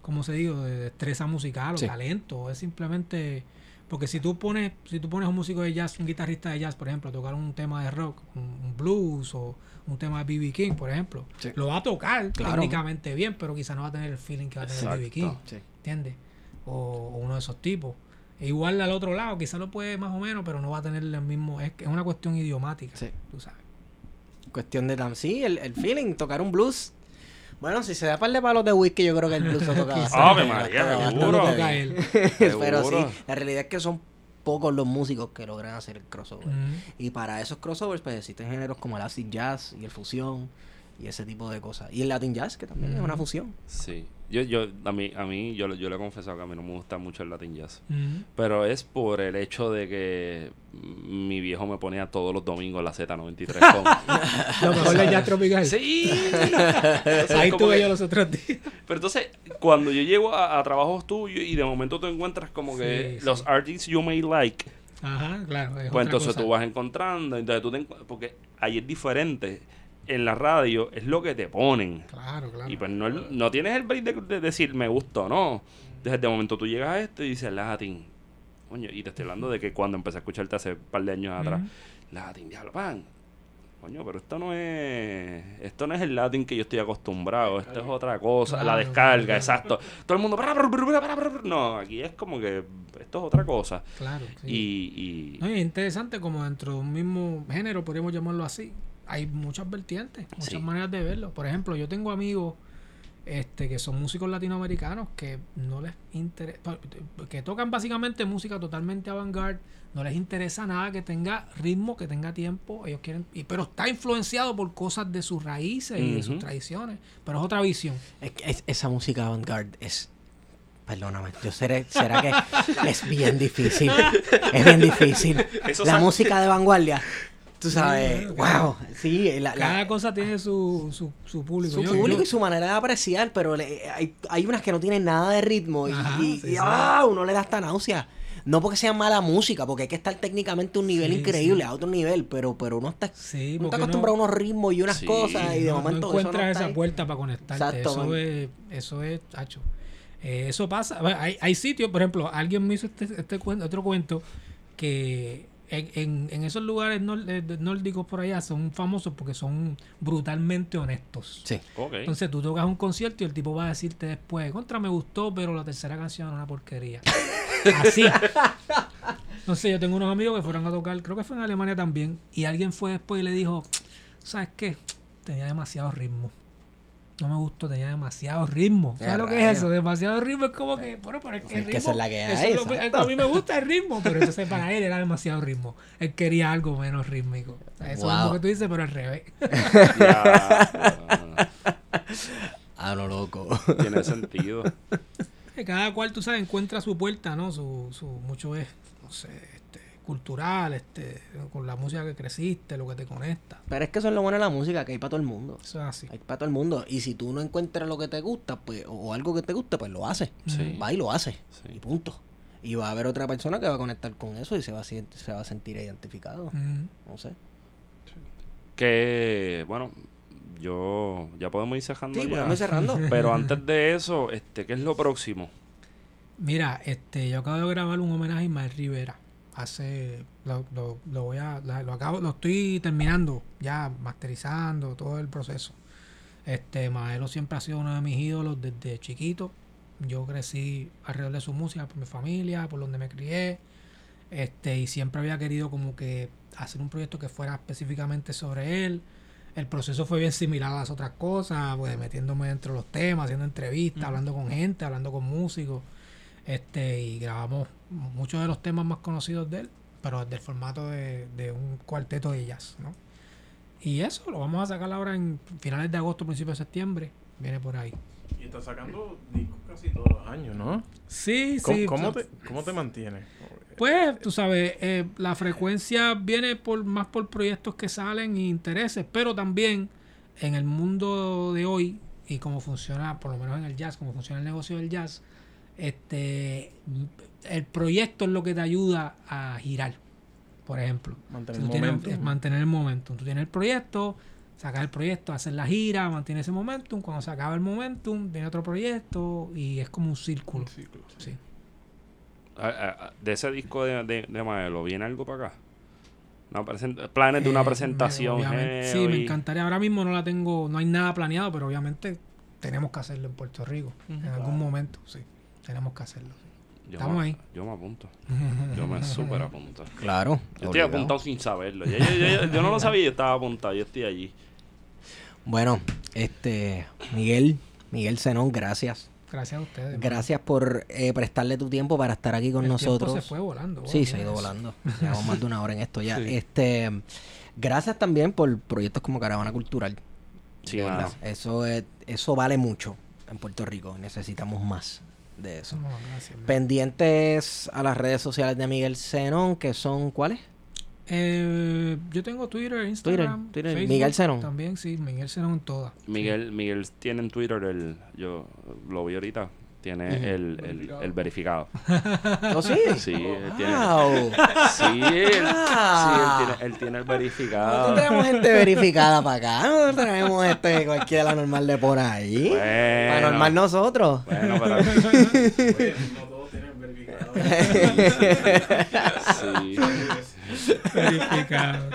como se digo, de destreza musical o Sí. talento. Es simplemente. Porque si tú pones, si tú pones a un músico de jazz, un guitarrista de jazz, por ejemplo, a tocar un tema de rock, un, blues o un tema de B.B. King, por ejemplo, Sí. lo va a tocar Claro. técnicamente bien, pero quizá no va a tener el feeling que va a tener B.B. King. Sí. ¿Entiendes? O, o uno de esos tipos. E igual al otro lado, quizá lo puede más o menos, pero no va a tener el mismo. Es, es una cuestión idiomática. Sí. Tú sabes. Cuestión de tam- sí, el, el feeling, tocar un blues. Bueno, si se da par de palos de whisky, yo creo que el blues lo toca. Ave lo María, seguro. Pero sí, la realidad es que son pocos los músicos que logran hacer el crossover. Y para esos crossovers, pues existen géneros como el acid jazz y el fusión y ese tipo de cosas. Y el latin jazz, que también es una Ujú. fusión. Sí. Yo, yo, a mí, a mí yo, yo le he confesado que a mí no me gusta mucho el Latin Jazz. Ujú. Pero es por el hecho de que mi viejo me ponía todos los domingos la Z93 con... Lo mejor de jazz tropical. sí. Entonces, Ahí estuve que- yo los otros días. Pero entonces, cuando yo llego a, a trabajos tuyos y de momento tú encuentras como que Sí, los sí. artists you may like, Ajá, claro. es pues otra entonces cosa. tú vas encontrando, entonces tú te encu- porque ahí es diferente. En la radio es lo que te ponen. Claro, claro. Y pues no, no tienes el break de, de decir me gusta o no. Desde el momento tú llegas a esto y dices Latin. Coño, y te estoy hablando de que cuando empecé a escucharte hace un par de años atrás, Ujú. Latin, diablo, pan. Coño, pero esto no es. Esto no es el Latin que yo estoy acostumbrado. Esto es otra cosa. la descarga, claro. exacto. Todo el mundo. No, aquí es como que. Esto es otra cosa. Claro. sí. Y. y No, es interesante como dentro de un mismo género, podríamos llamarlo así. Hay muchas vertientes, muchas Sí. maneras de verlo. Por ejemplo, yo tengo amigos este, que son músicos latinoamericanos que no les interesa, que tocan básicamente música totalmente avant-garde, no les interesa nada que tenga ritmo, que tenga tiempo, ellos quieren, y, pero está influenciado por cosas de sus raíces y de sus tradiciones, pero es otra visión. Es que es- esa música avant-garde es. Perdóname, yo seré, será que es bien difícil. Es bien difícil. Eso la música de vanguardia, tú sabes, Sí, wow. Sí, la, la- Cada cosa tiene su, su, su público. su Yo- público yo- y su manera de apreciar, pero le- hay, hay unas que no tienen nada de ritmo y, Ajá, y- sí, y, sí. ah, uno le da hasta náusea. No porque sea mala música, porque hay que estar técnicamente a un nivel Sí, increíble, sí. a otro nivel, pero, pero uno está, Sí, uno está acostumbrado a unos ritmos y unas Sí, cosas y de no, no momento eso no encuentras está esa ahí. puerta para conectarte. Exacto, eso, es, eso es, tacho. Eh, eso pasa. Bueno, Hay, hay sitios, por ejemplo, alguien me hizo este, este cuento, otro cuento que en, en, en esos lugares eh, nórdicos por allá son famosos porque son brutalmente honestos. Sí. Entonces tú tocas un concierto y el tipo va a decirte después, contra me gustó, pero la tercera canción es una porquería. Así. Entonces yo tengo unos amigos que fueron a tocar, creo que fue en Alemania también, y alguien fue después y le dijo, ¿sabes qué? Tenía demasiado ritmo. No me gustó, tenía demasiado ritmo. ¿Sabes lo que es eso? Demasiado ritmo es como que, bueno, pero es que Es el que ritmo, esa es la que hay, es lo que- a mí me gusta el ritmo, pero entonces para él era demasiado ritmo. Él quería algo menos rítmico. Eso es lo que tú dices, pero al revés. Ya. A lo loco. Tiene sentido. Que cada cual, tú sabes, encuentra su puerta, ¿no? Su, su, mucho es, no sé, cultural, este, con la música que creciste, lo que te conecta. Pero es que eso es lo bueno de la música, que hay para todo el mundo. Eso es así. Hay para todo el mundo. Y si tú no encuentras lo que te gusta, pues, o, o algo que te guste, pues lo haces. Sí. Va y lo haces. Sí. Y punto. Y va a haber otra persona que va a conectar con eso y se va a, se va a sentir identificado. No sé. Que, bueno, yo ya podemos ir cerrando Sí, ya. podemos ir cerrando. Pero antes de eso, este, ¿qué es lo próximo? Mira, este, yo acabo de grabar un homenaje a Ismael Rivera. Hace, lo, lo, lo voy a, lo acabo, lo estoy terminando, ya masterizando todo el proceso. Este, Maelo siempre ha sido uno de mis ídolos desde chiquito. Yo crecí alrededor de su música, por mi familia, por donde me crié. Este, y siempre había querido como que hacer un proyecto que fuera específicamente sobre él. El proceso fue bien similar a las otras cosas, pues metiéndome dentro de los temas, haciendo entrevistas, hablando con gente, hablando con músicos. Este, y grabamos muchos de los temas más conocidos de él, pero del formato de, de un cuarteto de jazz, ¿no? Y eso lo vamos a sacar ahora en finales de agosto, principios de septiembre. Viene por ahí. Y está sacando discos casi todos los años, ¿no? Sí, ¿Cómo, sí. cómo te, ¿Cómo te mantienes? Pues, tú sabes, eh, la frecuencia viene por más por proyectos que salen y intereses, pero también en el mundo de hoy y cómo funciona, por lo menos en el jazz, cómo funciona el negocio del jazz, este, el proyecto es lo que te ayuda a girar, por ejemplo. Mantener Si el tienes- momentum. es mantener el momentum. Tú tienes el proyecto, sacas el proyecto, haces la gira, mantienes ese momentum. Cuando se acaba el momentum, viene otro proyecto y es como un círculo. Un. Sí. De ese disco de, de, de Maelo, ¿viene algo para acá? Planes de una Eh, presentación. me- sí, me encantaría. Ahora mismo no la tengo, no hay nada planeado, pero obviamente tenemos que hacerlo en Puerto Rico. En algún momento, sí. Tenemos que hacerlo. Yo Estamos me, ahí. Yo me apunto. Yo me súper apunto. Claro. Yo estoy obligado. apuntado sin saberlo. Yo, yo- yo- yo no lo sabía, yo estaba apuntado, yo estoy allí. Bueno, este, Miguel, Miguel Zenón, gracias. Gracias a ustedes. Gracias por eh, prestarle tu tiempo para estar aquí con El nosotros. se fue volando. Sí, se ha ido eso. volando. Llevamos más de una hora en esto ya. Sí. Este, gracias también por proyectos como Caravana Cultural. Sí, verdad, Eso es, eso vale mucho en Puerto Rico. Necesitamos más de eso. No, gracias. man. Pendientes a las redes sociales de Miguel Zenón, que son ¿cuáles? Eh, yo tengo Twitter, Instagram, Twitter, Facebook Miguel Zenón. También, sí, Miguel Zenón en todas. Miguel, Miguel tiene en Twitter el. Yo lo vi ahorita. Tiene el, el, el verificado. ¿Oh, sí? Sí, él tiene. Wow. Sí, él, sí, él tiene, él tiene el Nosotros verificado. tenemos gente verificada para acá. No traemos este cualquiera normal de por ahí. Bueno. Para normal nosotros. Bueno, pero. no todos tienen verificado. Sí. Verificado.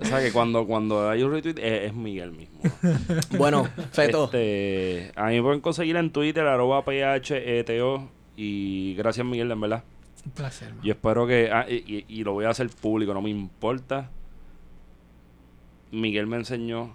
O sea que cuando, cuando hay un retweet eh, es Miguel mismo. Bueno, Feto. Este, a mí me pueden conseguir en Twitter, arroba PHETO. Y gracias, Miguel, en verdad. Un placer. man. Yo espero que. ah, y, y- y lo voy a hacer público, no me importa. Miguel me enseñó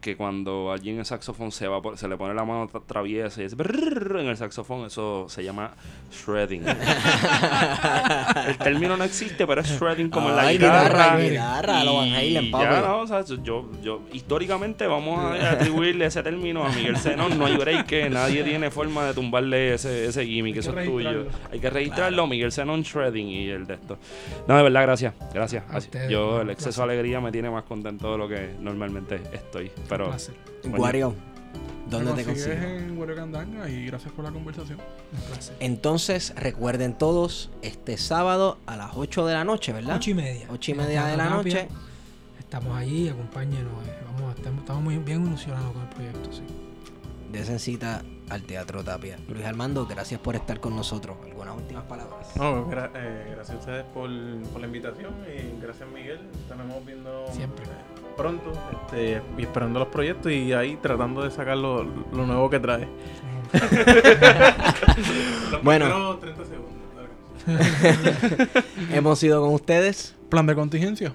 que cuando alguien en el saxofón se va se le pone la mano tra- traviesa y es brrrr en el saxofón, eso se llama shredding. el término no existe, pero es shredding como en la Ay, guitarra. guitarra, guitarra, lo Van Y papi. ya, no, o sea, yo, yo, históricamente vamos a atribuirle ese término a Miguel Zenón. No hay break que nadie tiene forma de tumbarle ese, ese gimmick, Hay eso que es tuyo. Hay que registrarlo, Miguel Zenón Shredding y el de esto. No, de verdad, gracias. Gracias. A ustedes, yo, el exceso de alegría me tiene más contento de lo que normalmente estoy. Pero, Un placer. Guario, ¿dónde te consigues en Huero Candanga y gracias por la conversación. Un placer. Entonces, recuerden todos, este sábado a las 8 de la noche, ¿verdad? Ocho y media. Ocho y En el media de la noche. Estamos allí, acompáñenos. eh, Vamos, estamos, estamos muy bien ilusionados con el proyecto, sí. Desen cita al Teatro Tapia. Luis Armando, gracias por estar con nosotros. ¿Algunas últimas palabras? No, gra- eh, gracias a ustedes por, por la invitación y gracias Miguel. Estaremos viendo Siempre. eh, pronto este, y esperando los proyectos y ahí tratando de sacar lo, lo nuevo que trae. Bueno. primeros 30 segundos. Hemos ido con ustedes. Plan de contingencia.